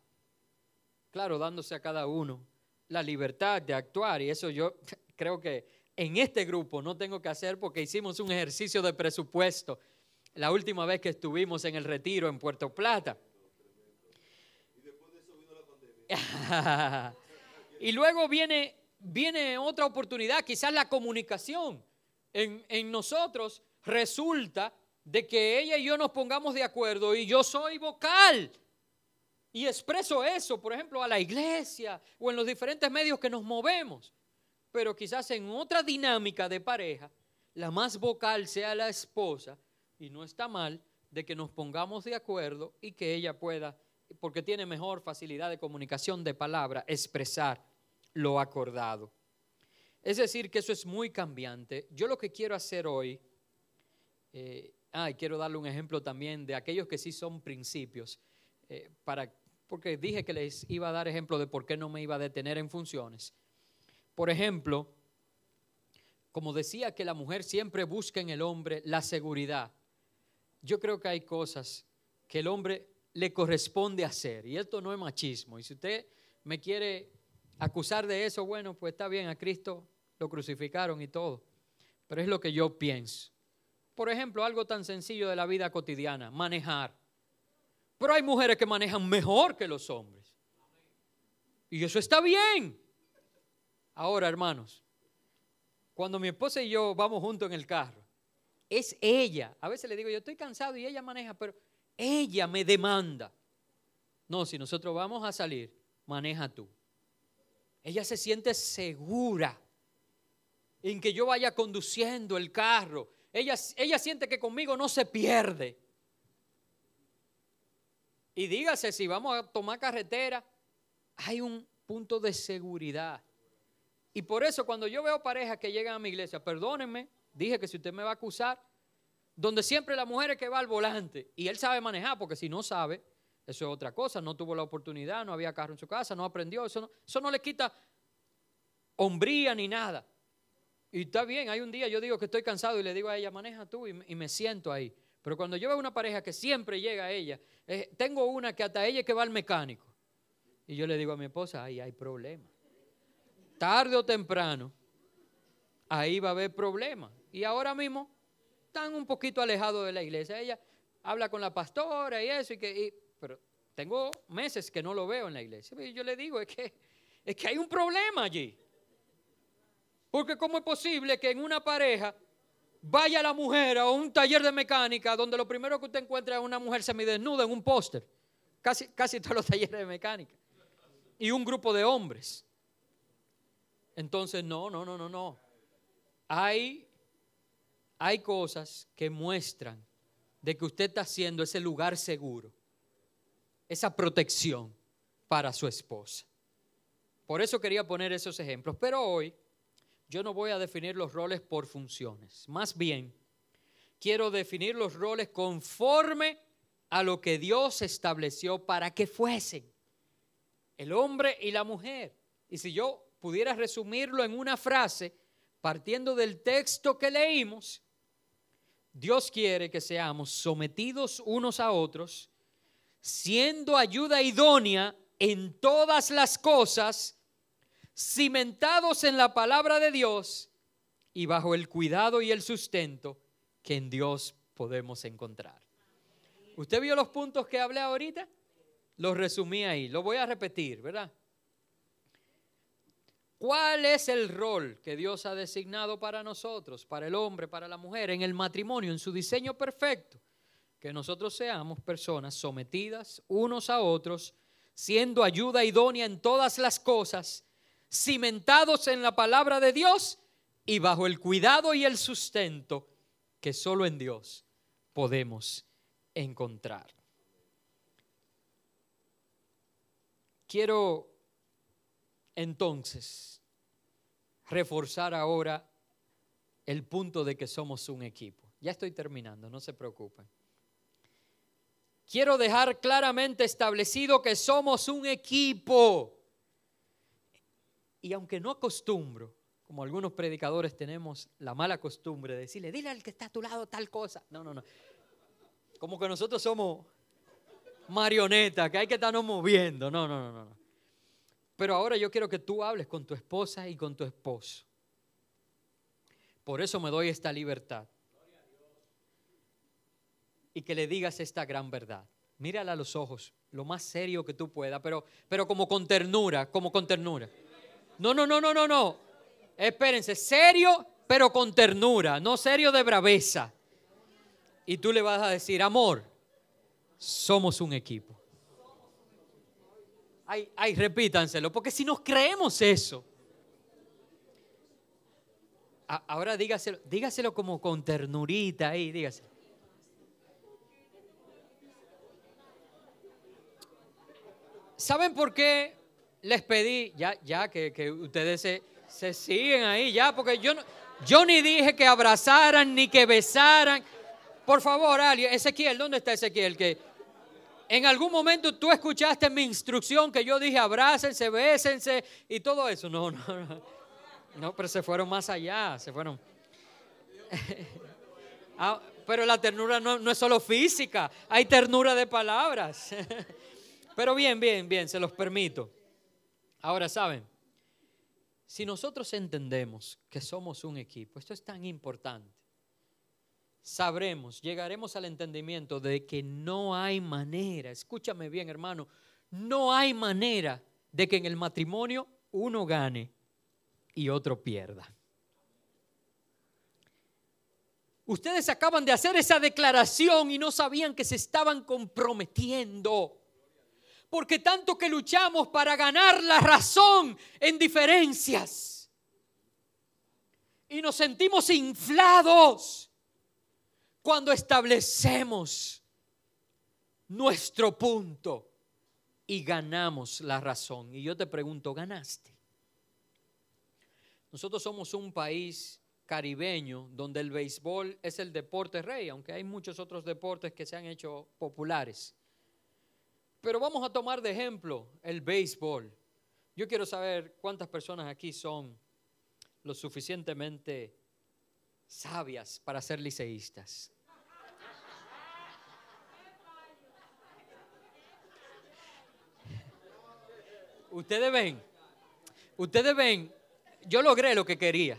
Claro, dándose a cada uno la libertad de actuar y eso yo creo que en este grupo no tengo que hacer porque hicimos un ejercicio de presupuesto la última vez que estuvimos en el retiro en Puerto Plata. y luego viene viene otra oportunidad, quizás la comunicación en, nosotros resulta de que ella y yo nos pongamos de acuerdo y yo soy vocal y expreso eso, por ejemplo, a la iglesia o en los diferentes medios que nos movemos. Pero quizás en otra dinámica de pareja, la más vocal sea la esposa y no está mal de que nos pongamos de acuerdo y que ella pueda, porque tiene mejor facilidad de comunicación de palabra, expresar lo acordado. Es decir, que eso es muy cambiante. Yo lo que quiero hacer hoy, eh, ah, y quiero darle un ejemplo también de aquellos que sí son principios, eh, para, porque dije que les iba a dar ejemplo de por qué no me iba a detener en funciones. Por ejemplo, como decía que la mujer siempre busca en el hombre la seguridad, yo creo que hay cosas que el hombre le corresponde hacer, y esto no es machismo, y si usted me quiere acusar de eso, bueno, pues está bien, a Cristo lo crucificaron y todo. Pero es lo que yo pienso. Por ejemplo, algo tan sencillo de la vida cotidiana, manejar. Pero hay mujeres que manejan mejor que los hombres. Y eso está bien. Ahora, hermanos, cuando mi esposa y yo vamos juntos en el carro, es ella. A veces le digo, yo estoy cansado y ella maneja, pero ella me demanda. No, si nosotros vamos a salir, maneja tú. Ella se siente segura en que yo vaya conduciendo el carro. Ella, ella siente que conmigo no se pierde. Y dígase, si vamos a tomar carretera, hay un punto de seguridad. Y por eso cuando yo veo parejas que llegan a mi iglesia, perdónenme, dije que si usted me va a acusar, donde siempre la mujer es que va al volante y él sabe manejar, porque si no sabe, eso es otra cosa, no tuvo la oportunidad, no había carro en su casa, no aprendió, eso no, eso no le quita hombría ni nada. Y está bien, hay un día yo digo que estoy cansado y le digo a ella, maneja tú y, me siento ahí. Pero cuando yo veo una pareja que siempre llega a ella, tengo una que hasta ella que va al mecánico. Y yo le digo a mi esposa, ahí hay problema. Tarde o temprano, ahí va a haber problema. Y ahora mismo están un poquito alejados de la iglesia. Ella habla con la pastora y eso, y que, pero tengo meses que no lo veo en la iglesia. Y yo le digo, es que, es que hay un problema allí. Porque ¿cómo es posible que en una pareja vaya la mujer a un taller de mecánica donde lo primero que usted encuentra es una mujer semidesnuda en un póster? Casi, casi todos los talleres de mecánica. Y un grupo de hombres. Entonces, no, no, no, no, no. Hay, hay cosas que muestran de que usted está haciendo ese lugar seguro, esa protección para su esposa. Por eso quería poner esos ejemplos. Pero hoy yo no voy a definir los roles por funciones. Más bien, quiero definir los roles conforme a lo que Dios estableció para que fuesen el hombre y la mujer. Y si yo pudiera resumirlo en una frase, partiendo del texto que leímos, Dios quiere que seamos sometidos unos a otros, siendo ayuda idónea en todas las cosas, cimentados en la palabra de Dios y bajo el cuidado y el sustento que en Dios podemos encontrar. ¿Usted vio los puntos que hablé ahorita? Los resumí ahí, lo voy a repetir, ¿verdad? ¿Cuál es el rol que Dios ha designado para nosotros, para el hombre, para la mujer, en el matrimonio, en su diseño perfecto? Que nosotros seamos personas sometidas unos a otros, siendo ayuda idónea en todas las cosas, cimentados en la palabra de Dios y bajo el cuidado y el sustento que solo en Dios podemos encontrar. Quiero entonces reforzar ahora el punto de que somos un equipo. Ya estoy terminando, no se preocupen quiero dejar claramente establecido que somos un equipo. Y aunque no acostumbro, como algunos predicadores tenemos la mala costumbre de decirle, dile al que está a tu lado tal cosa. No, no, no. Como que nosotros somos marionetas, que hay que estarnos moviendo. No, no, no, no. Pero ahora yo quiero que tú hables con tu esposa y con tu esposo. Por eso me doy esta libertad y que le digas esta gran verdad. Mírala a los ojos, lo más serio que tú puedas, pero, pero como con ternura, como con ternura. No, no, no, no, no, no. Espérense, serio, pero con ternura, no serio de braveza. Y tú le vas a decir, amor, somos un equipo. Ay, ay, repítanselo, porque si nos creemos eso, ahora dígaselo, dígaselo como con ternurita ahí, dígaselo. ¿Saben por qué les pedí, ya, ya que, ustedes se, se, siguen ahí, ya? Porque yo, yo ni dije que abrazaran ni que besaran. Por favor, alguien, Ezequiel, ¿dónde está Ezequiel? Que en algún momento tú escuchaste mi instrucción que yo dije abrácense, bésense y todo eso. No, no, no. No, pero se fueron más allá, se fueron. Ah, pero la ternura no, no es solo física, hay ternura de palabras. Pero bien, bien, bien, se los permito. Ahora, ¿saben? Si nosotros entendemos que somos un equipo, esto es tan importante, sabremos, llegaremos al entendimiento de que no hay manera, escúchame bien hermano, no hay manera de que en el matrimonio uno gane y otro pierda. Ustedes acaban de hacer esa declaración y no sabían que se estaban comprometiendo porque tanto que luchamos para ganar la razón en diferencias. Y nos sentimos inflados cuando establecemos nuestro punto y ganamos la razón. Y yo te pregunto, ¿ganaste? Nosotros somos un país caribeño donde el béisbol es el deporte rey, aunque hay muchos otros deportes que se han hecho populares. Pero vamos a tomar de ejemplo el béisbol. Yo quiero saber cuántas personas aquí son lo suficientemente sabias para ser liceístas. Ustedes ven, ustedes ven, yo logré lo que quería.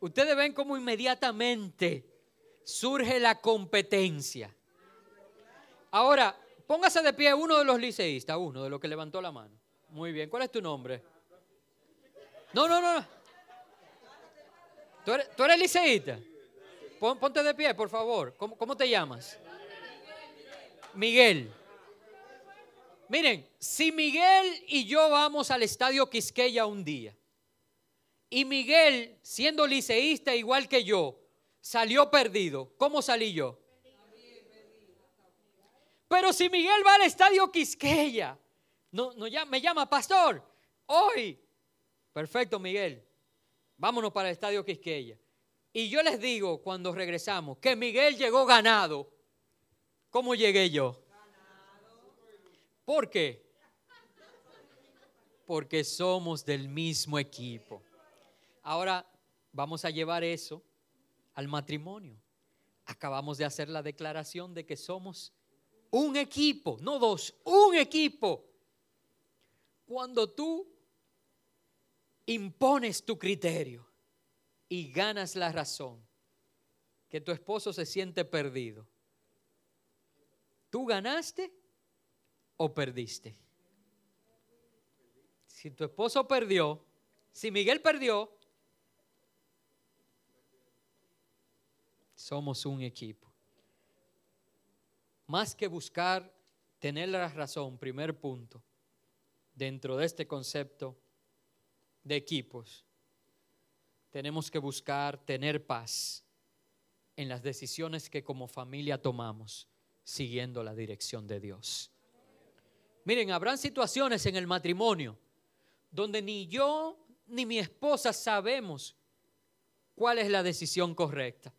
Ustedes ven cómo inmediatamente surge la competencia. Ahora, Póngase de pie uno de los liceístas, uno de los que levantó la mano. Muy bien, ¿cuál es tu nombre? No, no, no. ¿Tú eres, liceísta? ponte de pie, por favor. ¿Cómo, ¿Cómo te llamas? Miguel. Miren, si Miguel y yo vamos al estadio Quisqueya un día, y Miguel, siendo liceísta igual que yo, salió perdido, ¿cómo salí yo? Pero si Miguel va al estadio Quisqueya, no, no, ya, me llama, pastor, hoy. Perfecto, Miguel. Vámonos para el estadio Quisqueya. Y yo les digo cuando regresamos que Miguel llegó ganado. ¿Cómo llegué yo? ¿Por qué? Porque somos del mismo equipo. Ahora vamos a llevar eso al matrimonio. Acabamos de hacer la declaración de que somos un equipo, no dos, un equipo. Cuando tú impones tu criterio y ganas la razón, que tu esposo se siente perdido, ¿tú ganaste o perdiste? Si tu esposo perdió, si Miguel perdió, somos un equipo. Más que buscar tener la razón, primer punto, dentro de este concepto de equipos, tenemos que buscar tener paz en las decisiones que como familia tomamos, siguiendo la dirección de Dios. Miren, habrán situaciones en el matrimonio donde ni yo ni mi esposa sabemos cuál es la decisión correcta.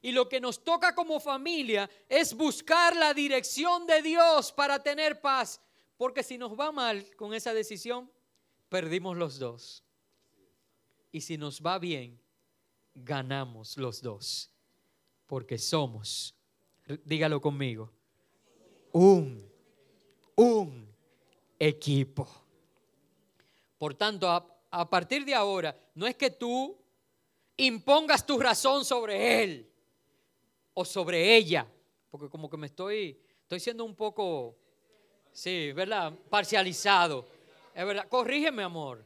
Y lo que nos toca como familia es buscar la dirección de Dios para tener paz. Porque si nos va mal con esa decisión, perdimos los dos. Y si nos va bien, ganamos los dos. Porque somos, dígalo conmigo, un, un equipo. Por tanto, a, partir de ahora, no es que tú impongas tu razón sobre él o sobre ella, porque como que me estoy, estoy siendo un poco, sí, ¿verdad? Parcializado. Es verdad, corrígeme, amor.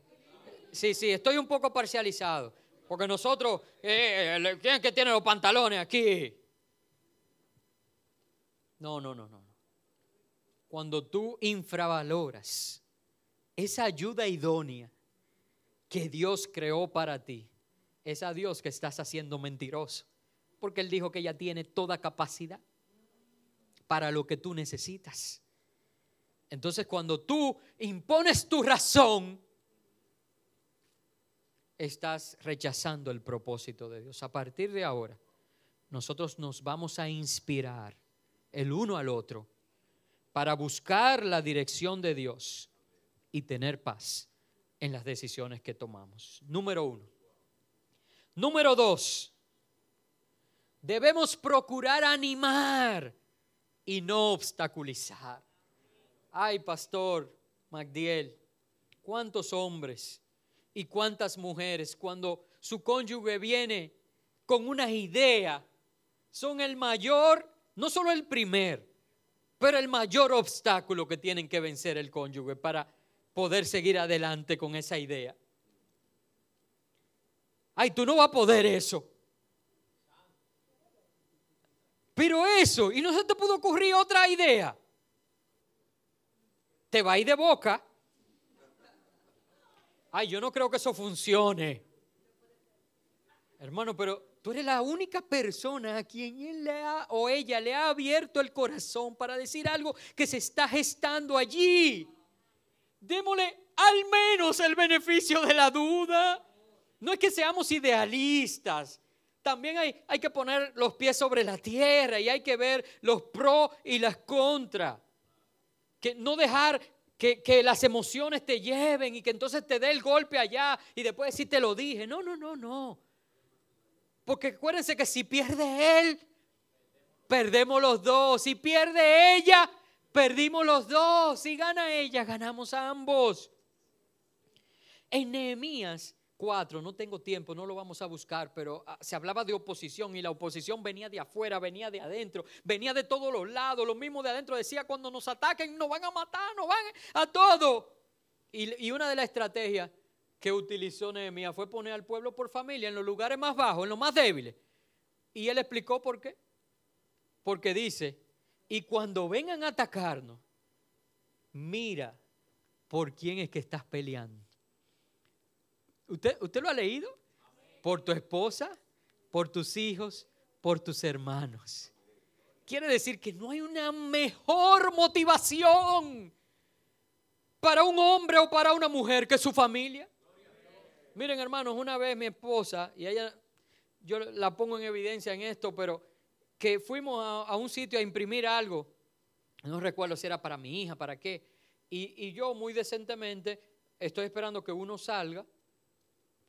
Sí, sí, estoy un poco parcializado. Porque nosotros, eh, eh ¿quién es que tiene los pantalones aquí? No, no, no, no. Cuando tú infravaloras esa ayuda idónea que Dios creó para ti, es a Dios que estás haciendo mentiroso porque Él dijo que ella tiene toda capacidad para lo que tú necesitas. Entonces cuando tú impones tu razón, estás rechazando el propósito de Dios. A partir de ahora, nosotros nos vamos a inspirar el uno al otro para buscar la dirección de Dios y tener paz en las decisiones que tomamos. Número uno. Número dos, Debemos procurar animar y no obstaculizar. Ay, pastor Magdiel, cuántos hombres y cuántas mujeres cuando su cónyuge viene con una idea, son el mayor, no solo el primer, pero el mayor obstáculo que tienen que vencer el cónyuge para poder seguir adelante con esa idea. Ay, tú no vas a poder eso. Pero eso, y no se te pudo ocurrir otra idea. Te va a ir de boca. Ay, yo no creo que eso funcione. Hermano, pero tú eres la única persona a quien él le ha, o ella le ha abierto el corazón para decir algo que se está gestando allí. Démosle al menos el beneficio de la duda. No es que seamos idealistas, también hay, hay, que poner los pies sobre la tierra y hay que ver los pros y las contras. Que no dejar que, que, las emociones te lleven y que entonces te dé el golpe allá y después decir te lo dije. No, no, no, no. Porque acuérdense que si pierde él, perdemos los dos. Si pierde ella, perdimos los dos. Si gana ella, ganamos a ambos. En Nehemías no tengo tiempo, no lo vamos a buscar, pero ah, se hablaba de oposición y la oposición venía de afuera, venía de adentro, venía de todos los lados, lo mismo de adentro decía, cuando nos ataquen nos van a matar, nos van a todo. Y, una de las estrategias que utilizó Nehemías fue poner al pueblo por familia en los lugares más bajos, en los más débiles. Y él explicó por qué. Porque dice, y cuando vengan a atacarnos, mira por quién es que estás peleando. ¿Usted, lo ha leído? Por tu esposa, por tus hijos, por tus hermanos. quiere decir que no hay una mejor motivación para un hombre o para una mujer que su familia. Miren, hermanos, una vez mi esposa, y ella, yo la pongo en evidencia en esto, pero que fuimos a, un sitio a imprimir algo, no recuerdo si era para mi hija, para qué, y, y yo muy decentemente estoy esperando que uno salga,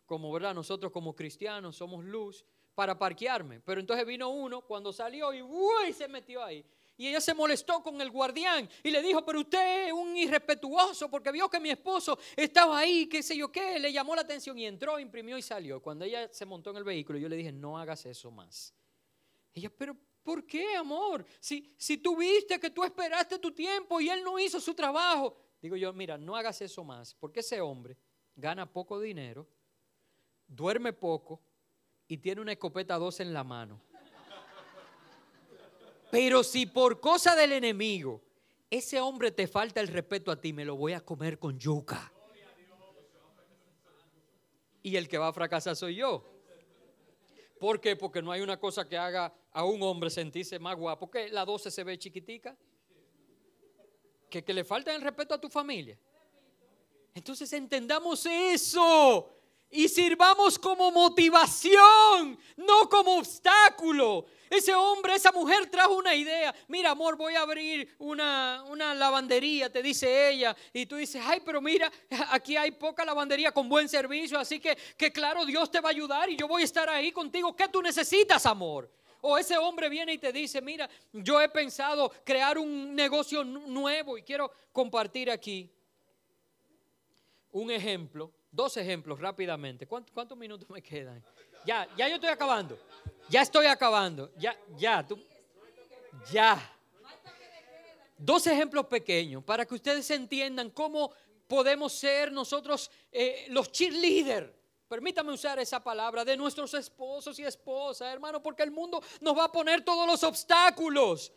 como verdad, nosotros como cristianos somos luz, para parquearme. Pero entonces vino uno cuando salió y uy, se metió ahí. Y ella se molestó con el guardián y le dijo, pero usted es un irrespetuoso porque vio que mi esposo estaba ahí, qué sé yo qué, le llamó la atención y entró, imprimió y salió. Cuando ella se montó en el vehículo, yo le dije, no hagas eso más. Ella, pero ¿por qué, amor? Si, si tú viste que tú esperaste tu tiempo y él no hizo su trabajo. Digo yo, mira, no hagas eso más, porque ese hombre gana poco dinero, duerme poco y tiene una escopeta dos en la mano. Pero si por cosa del enemigo ese hombre te falta el respeto a ti, me lo voy a comer con yuca. Y el que va a fracasar soy yo. ¿Por qué? Porque no hay una cosa que haga a un hombre sentirse más guapo que la 12 se ve chiquitica. Que, que le falta el respeto a tu familia. Entonces entendamos eso y sirvamos como motivación, no como obstáculo. Ese hombre, esa mujer trajo una idea. Mira, amor, voy a abrir una, una, lavandería, te dice ella. Y tú dices, ay, pero mira, aquí hay poca lavandería con buen servicio, así que, que claro, Dios te va a ayudar y yo voy a estar ahí contigo. ¿Qué tú necesitas, amor? O ese hombre viene y te dice, mira, yo he pensado crear un negocio nuevo y quiero compartir aquí un ejemplo Dos ejemplos rápidamente. ¿Cuántos, minutos me quedan? Ya, ya yo estoy acabando. Ya estoy acabando. Ya, ya. Ya. Dos ejemplos pequeños para que ustedes entiendan cómo podemos ser nosotros eh, los cheerleaders. Permítame usar esa palabra de nuestros esposos y esposas, hermano, porque el mundo nos va a poner todos los obstáculos.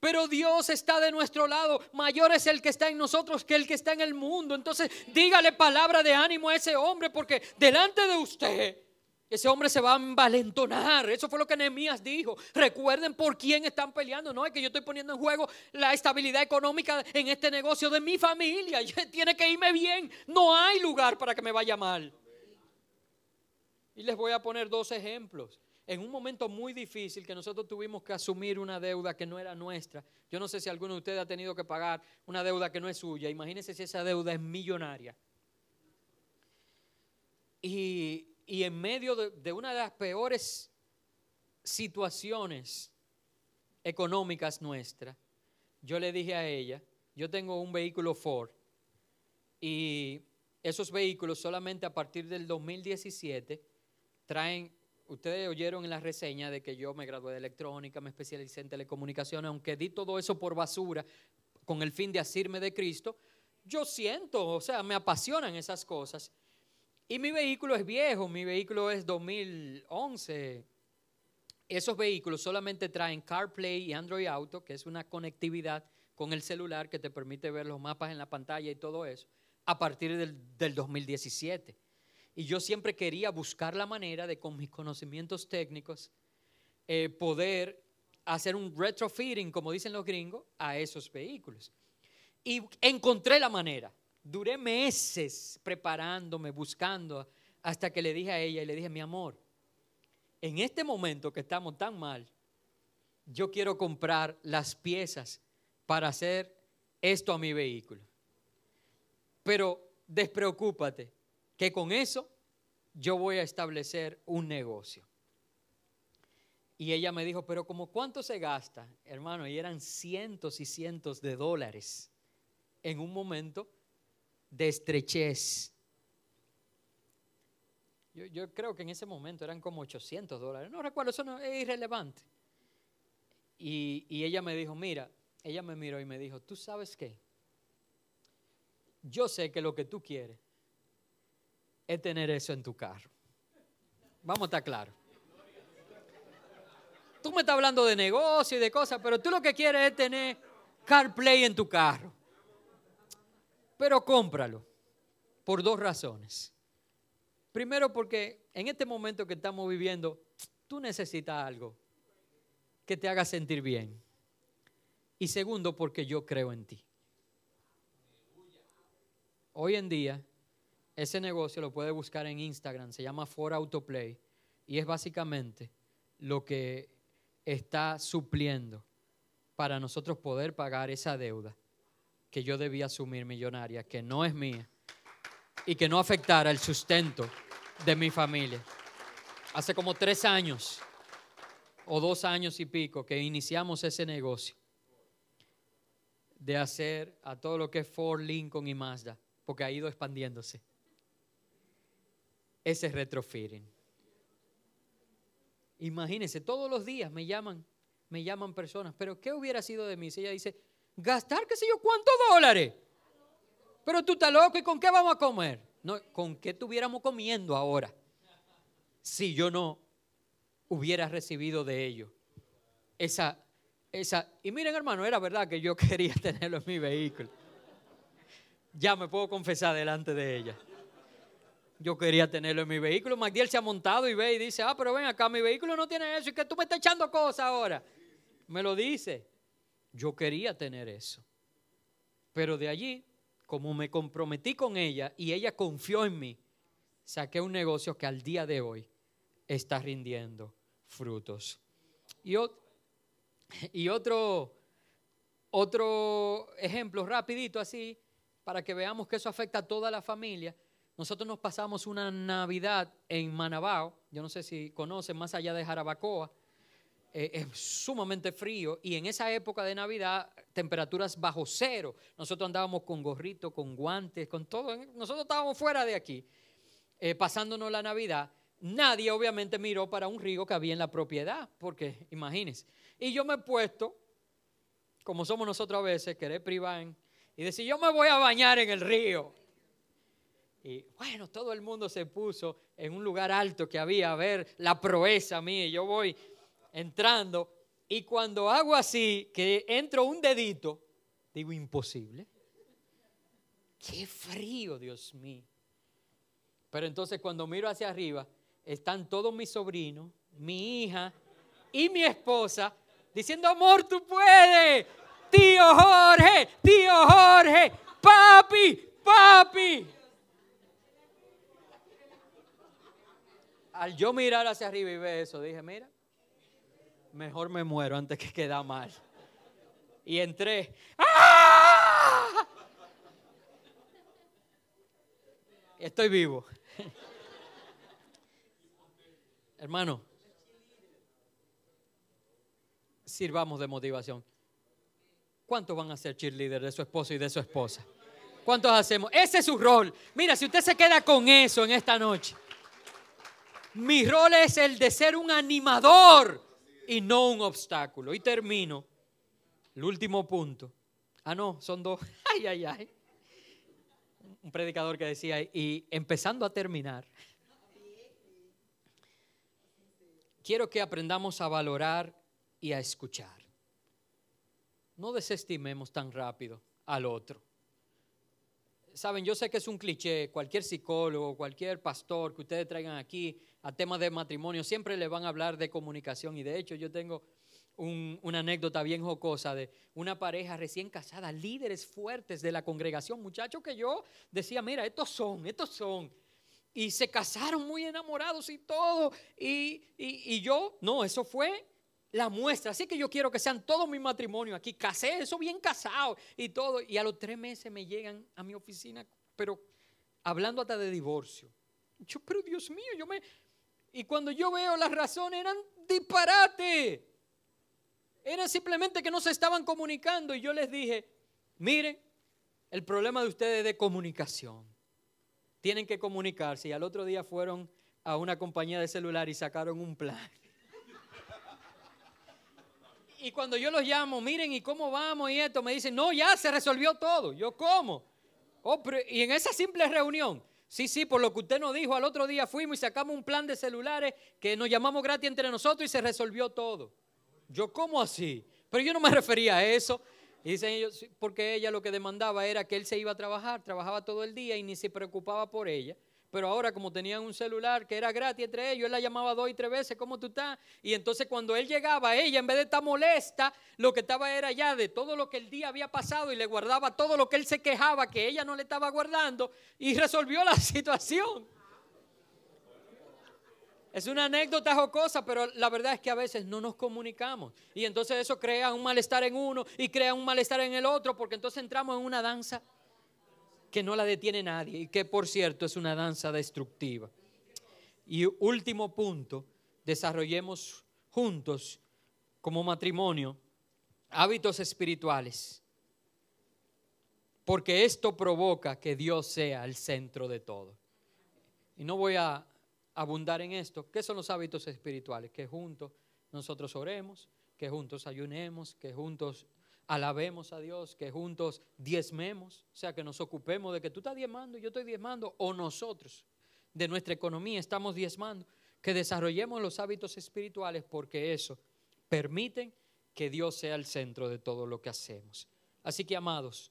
Pero Dios está de nuestro lado. Mayor es el que está en nosotros que el que está en el mundo. Entonces dígale palabra de ánimo a ese hombre porque delante de usted ese hombre se va a envalentonar. Eso fue lo que Nehemías dijo. Recuerden por quién están peleando. No es que yo estoy poniendo en juego la estabilidad económica en este negocio de mi familia. Tiene que irme bien. No hay lugar para que me vaya mal. Y les voy a poner dos ejemplos en un momento muy difícil que nosotros tuvimos que asumir una deuda que no era nuestra. Yo no sé si alguno de ustedes ha tenido que pagar una deuda que no es suya. Imagínense si esa deuda es millonaria. Y, en medio de, de una de las peores situaciones económicas nuestras, yo le dije a ella, yo tengo un vehículo Ford y esos vehículos solamente a partir del 2017 traen ustedes oyeron en la reseña de que yo me gradué de electrónica, me especialicé en telecomunicaciones, aunque di todo eso por basura con el fin de asirme de Cristo, yo siento, o sea, me apasionan esas cosas. Y mi vehículo es viejo, mi vehículo es 2011. Esos vehículos solamente traen CarPlay y Android Auto, que es una conectividad con el celular que te permite ver los mapas en la pantalla y todo eso, a partir del, del 2017. Y yo siempre quería buscar la manera de, con mis conocimientos técnicos, eh, poder hacer un retrofitting, como dicen los gringos, a esos vehículos. Y encontré la manera. Duré meses preparándome, buscando, hasta que le dije a ella y le dije, mi amor, en este momento que estamos tan mal, yo quiero comprar las piezas para hacer esto a mi vehículo. Pero despreocúpate, que con eso yo voy a establecer un negocio. Y ella me dijo, pero como cuánto se gasta, hermano, y eran cientos y cientos de dólares en un momento de estrechez. Yo, creo que en ese momento eran como 800 dólares, no recuerdo, eso no, es irrelevante. Y, y ella me dijo, mira, ella me miró y me dijo, ¿tú sabes qué? Yo sé que lo que tú quieres es tener eso en tu carro. Vamos a estar claros. Tú me estás hablando de negocio y de cosas, pero tú lo que quieres es tener CarPlay en tu carro. Pero cómpralo por dos razones. Primero porque en este momento que estamos viviendo, tú necesitas algo que te haga sentir bien. Y segundo, porque yo creo en ti. Hoy en día, ese negocio lo puede buscar en Instagram, se llama For Autoplay, y es básicamente lo que está supliendo para nosotros poder pagar esa deuda que yo debía asumir millonaria, que no es mía, y que no afectara el sustento de mi familia. Hace como tres años o dos años y pico que iniciamos ese negocio de hacer a todo lo que es Ford, Lincoln y Mazda, porque ha ido expandiéndose. Ese retrofitting. Imagínense, todos los días me llaman, me llaman personas, pero ¿qué hubiera sido de mí si ella dice, gastar qué sé yo cuántos dólares? Pero tú estás loco y con qué vamos a comer? No, ¿con qué estuviéramos comiendo ahora? Si yo no hubiera recibido de ellos esa, esa. Y miren, hermano, era verdad que yo quería tenerlo en mi vehículo. Ya me puedo confesar delante de ella. Yo quería tenerlo en mi vehículo. Magdiel se ha montado y ve y dice, ah, pero ven acá, mi vehículo no tiene eso y que tú me estás echando cosas ahora. Me lo dice. Yo quería tener eso. Pero de allí, como me comprometí con ella y ella confió en mí, saqué un negocio que al día de hoy está rindiendo frutos. Y, y otro, otro ejemplo rapidito así, para que veamos que eso afecta a toda la familia. Nosotros nos pasamos una Navidad en Manabao, yo no sé si conocen, más allá de Jarabacoa, eh, es sumamente frío y en esa época de Navidad temperaturas bajo cero. Nosotros andábamos con gorrito, con guantes, con todo. Nosotros estábamos fuera de aquí, eh, pasándonos la Navidad Nadie obviamente miró para un río que había en la propiedad, porque imagínense. Y yo me he puesto, como somos nosotros a veces, querer privar y decir, yo me voy a bañar en el río. Y bueno, todo el mundo se puso en un lugar alto que había a ver la proeza mía. Yo voy entrando y cuando hago así, que entro un dedito, digo, imposible. Qué frío, Dios mío. Pero entonces cuando miro hacia arriba, están todos mis sobrinos, mi hija y mi esposa diciendo, amor, tú puedes. Tío Jorge, tío Jorge, papi, papi. Al yo mirar hacia arriba y ver eso, dije, mira, mejor me muero antes que queda mal. Y entré. ¡Ah! Estoy vivo. Hermano, sirvamos de motivación. ¿Cuántos van a ser cheerleader de su esposo y de su esposa? ¿Cuántos hacemos? Ese es su rol. Mira, si usted se queda con eso en esta noche, mi rol es el de ser un animador y no un obstáculo. Y termino. El último punto. Ah, no, son dos. Ay, ay, ay. Un predicador que decía, y empezando a terminar. quiero que aprendamos a valorar y a escuchar. No desestimemos tan rápido al otro. Saben, yo sé que es un cliché, cualquier psicólogo, cualquier pastor que ustedes traigan aquí a temas de matrimonio, siempre le van a hablar de comunicación. Y de hecho yo tengo una anécdota bien jocosa de una pareja recién casada, líderes fuertes de la congregación, muchachos que yo decía, mira, estos son, estos son y se casaron muy enamorados y todo. Y, yo, no, eso fue la muestra. Así que yo quiero que sean todos mis matrimonios aquí. Casé, eso bien casado y todo. Y a los tres meses me llegan a mi oficina, pero hablando hasta de divorcio. Yo, pero Dios mío, yo me... Y cuando yo veo las razones eran disparate. Era simplemente que no se estaban comunicando. Y yo les dije, miren, el problema de ustedes es de comunicación tienen que comunicarse y al otro día fueron a una compañía de celular y sacaron un plan. Y cuando yo los llamo, miren, ¿y cómo vamos? Y esto, me dicen, no, ya se resolvió todo. Yo, ¿cómo? Oh, y en esa simple reunión, sí, sí, por lo que usted nos dijo, al otro día fuimos y sacamos un plan de celulares que nos llamamos gratis entre nosotros y se resolvió todo. Yo, ¿cómo así? Pero yo no me refería a eso. Y dicen ellos, porque ella lo que demandaba era que él se iba a trabajar, trabajaba todo el día y ni se preocupaba por ella. Pero ahora como tenían un celular que era gratis entre ellos, él la llamaba dos y tres veces, ¿cómo tú estás? Y entonces cuando él llegaba, ella en vez de estar molesta, lo que estaba era ya de todo lo que el día había pasado y le guardaba todo lo que él se quejaba que ella no le estaba guardando y resolvió la situación. Es una anécdota jocosa, pero la verdad es que a veces no nos comunicamos. Y entonces eso crea un malestar en uno y crea un malestar en el otro, porque entonces entramos en una danza que no la detiene nadie y que por cierto es una danza destructiva. Y último punto, desarrollemos juntos como matrimonio hábitos espirituales, porque esto provoca que Dios sea el centro de todo. Y no voy a abundar en esto. ¿Qué son los hábitos espirituales? Que juntos nosotros oremos, que juntos ayunemos, que juntos alabemos a Dios, que juntos diezmemos, o sea, que nos ocupemos de que tú estás diezmando y yo estoy diezmando, o nosotros de nuestra economía estamos diezmando, que desarrollemos los hábitos espirituales porque eso permite que Dios sea el centro de todo lo que hacemos. Así que, amados,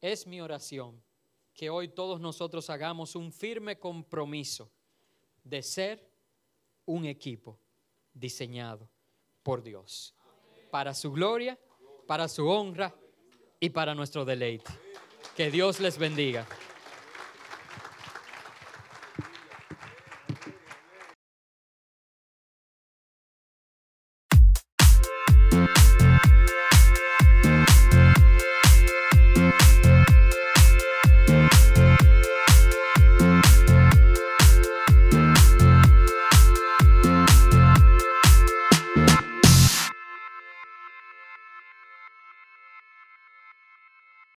es mi oración que hoy todos nosotros hagamos un firme compromiso de ser un equipo diseñado por Dios, para su gloria, para su honra y para nuestro deleite. Que Dios les bendiga.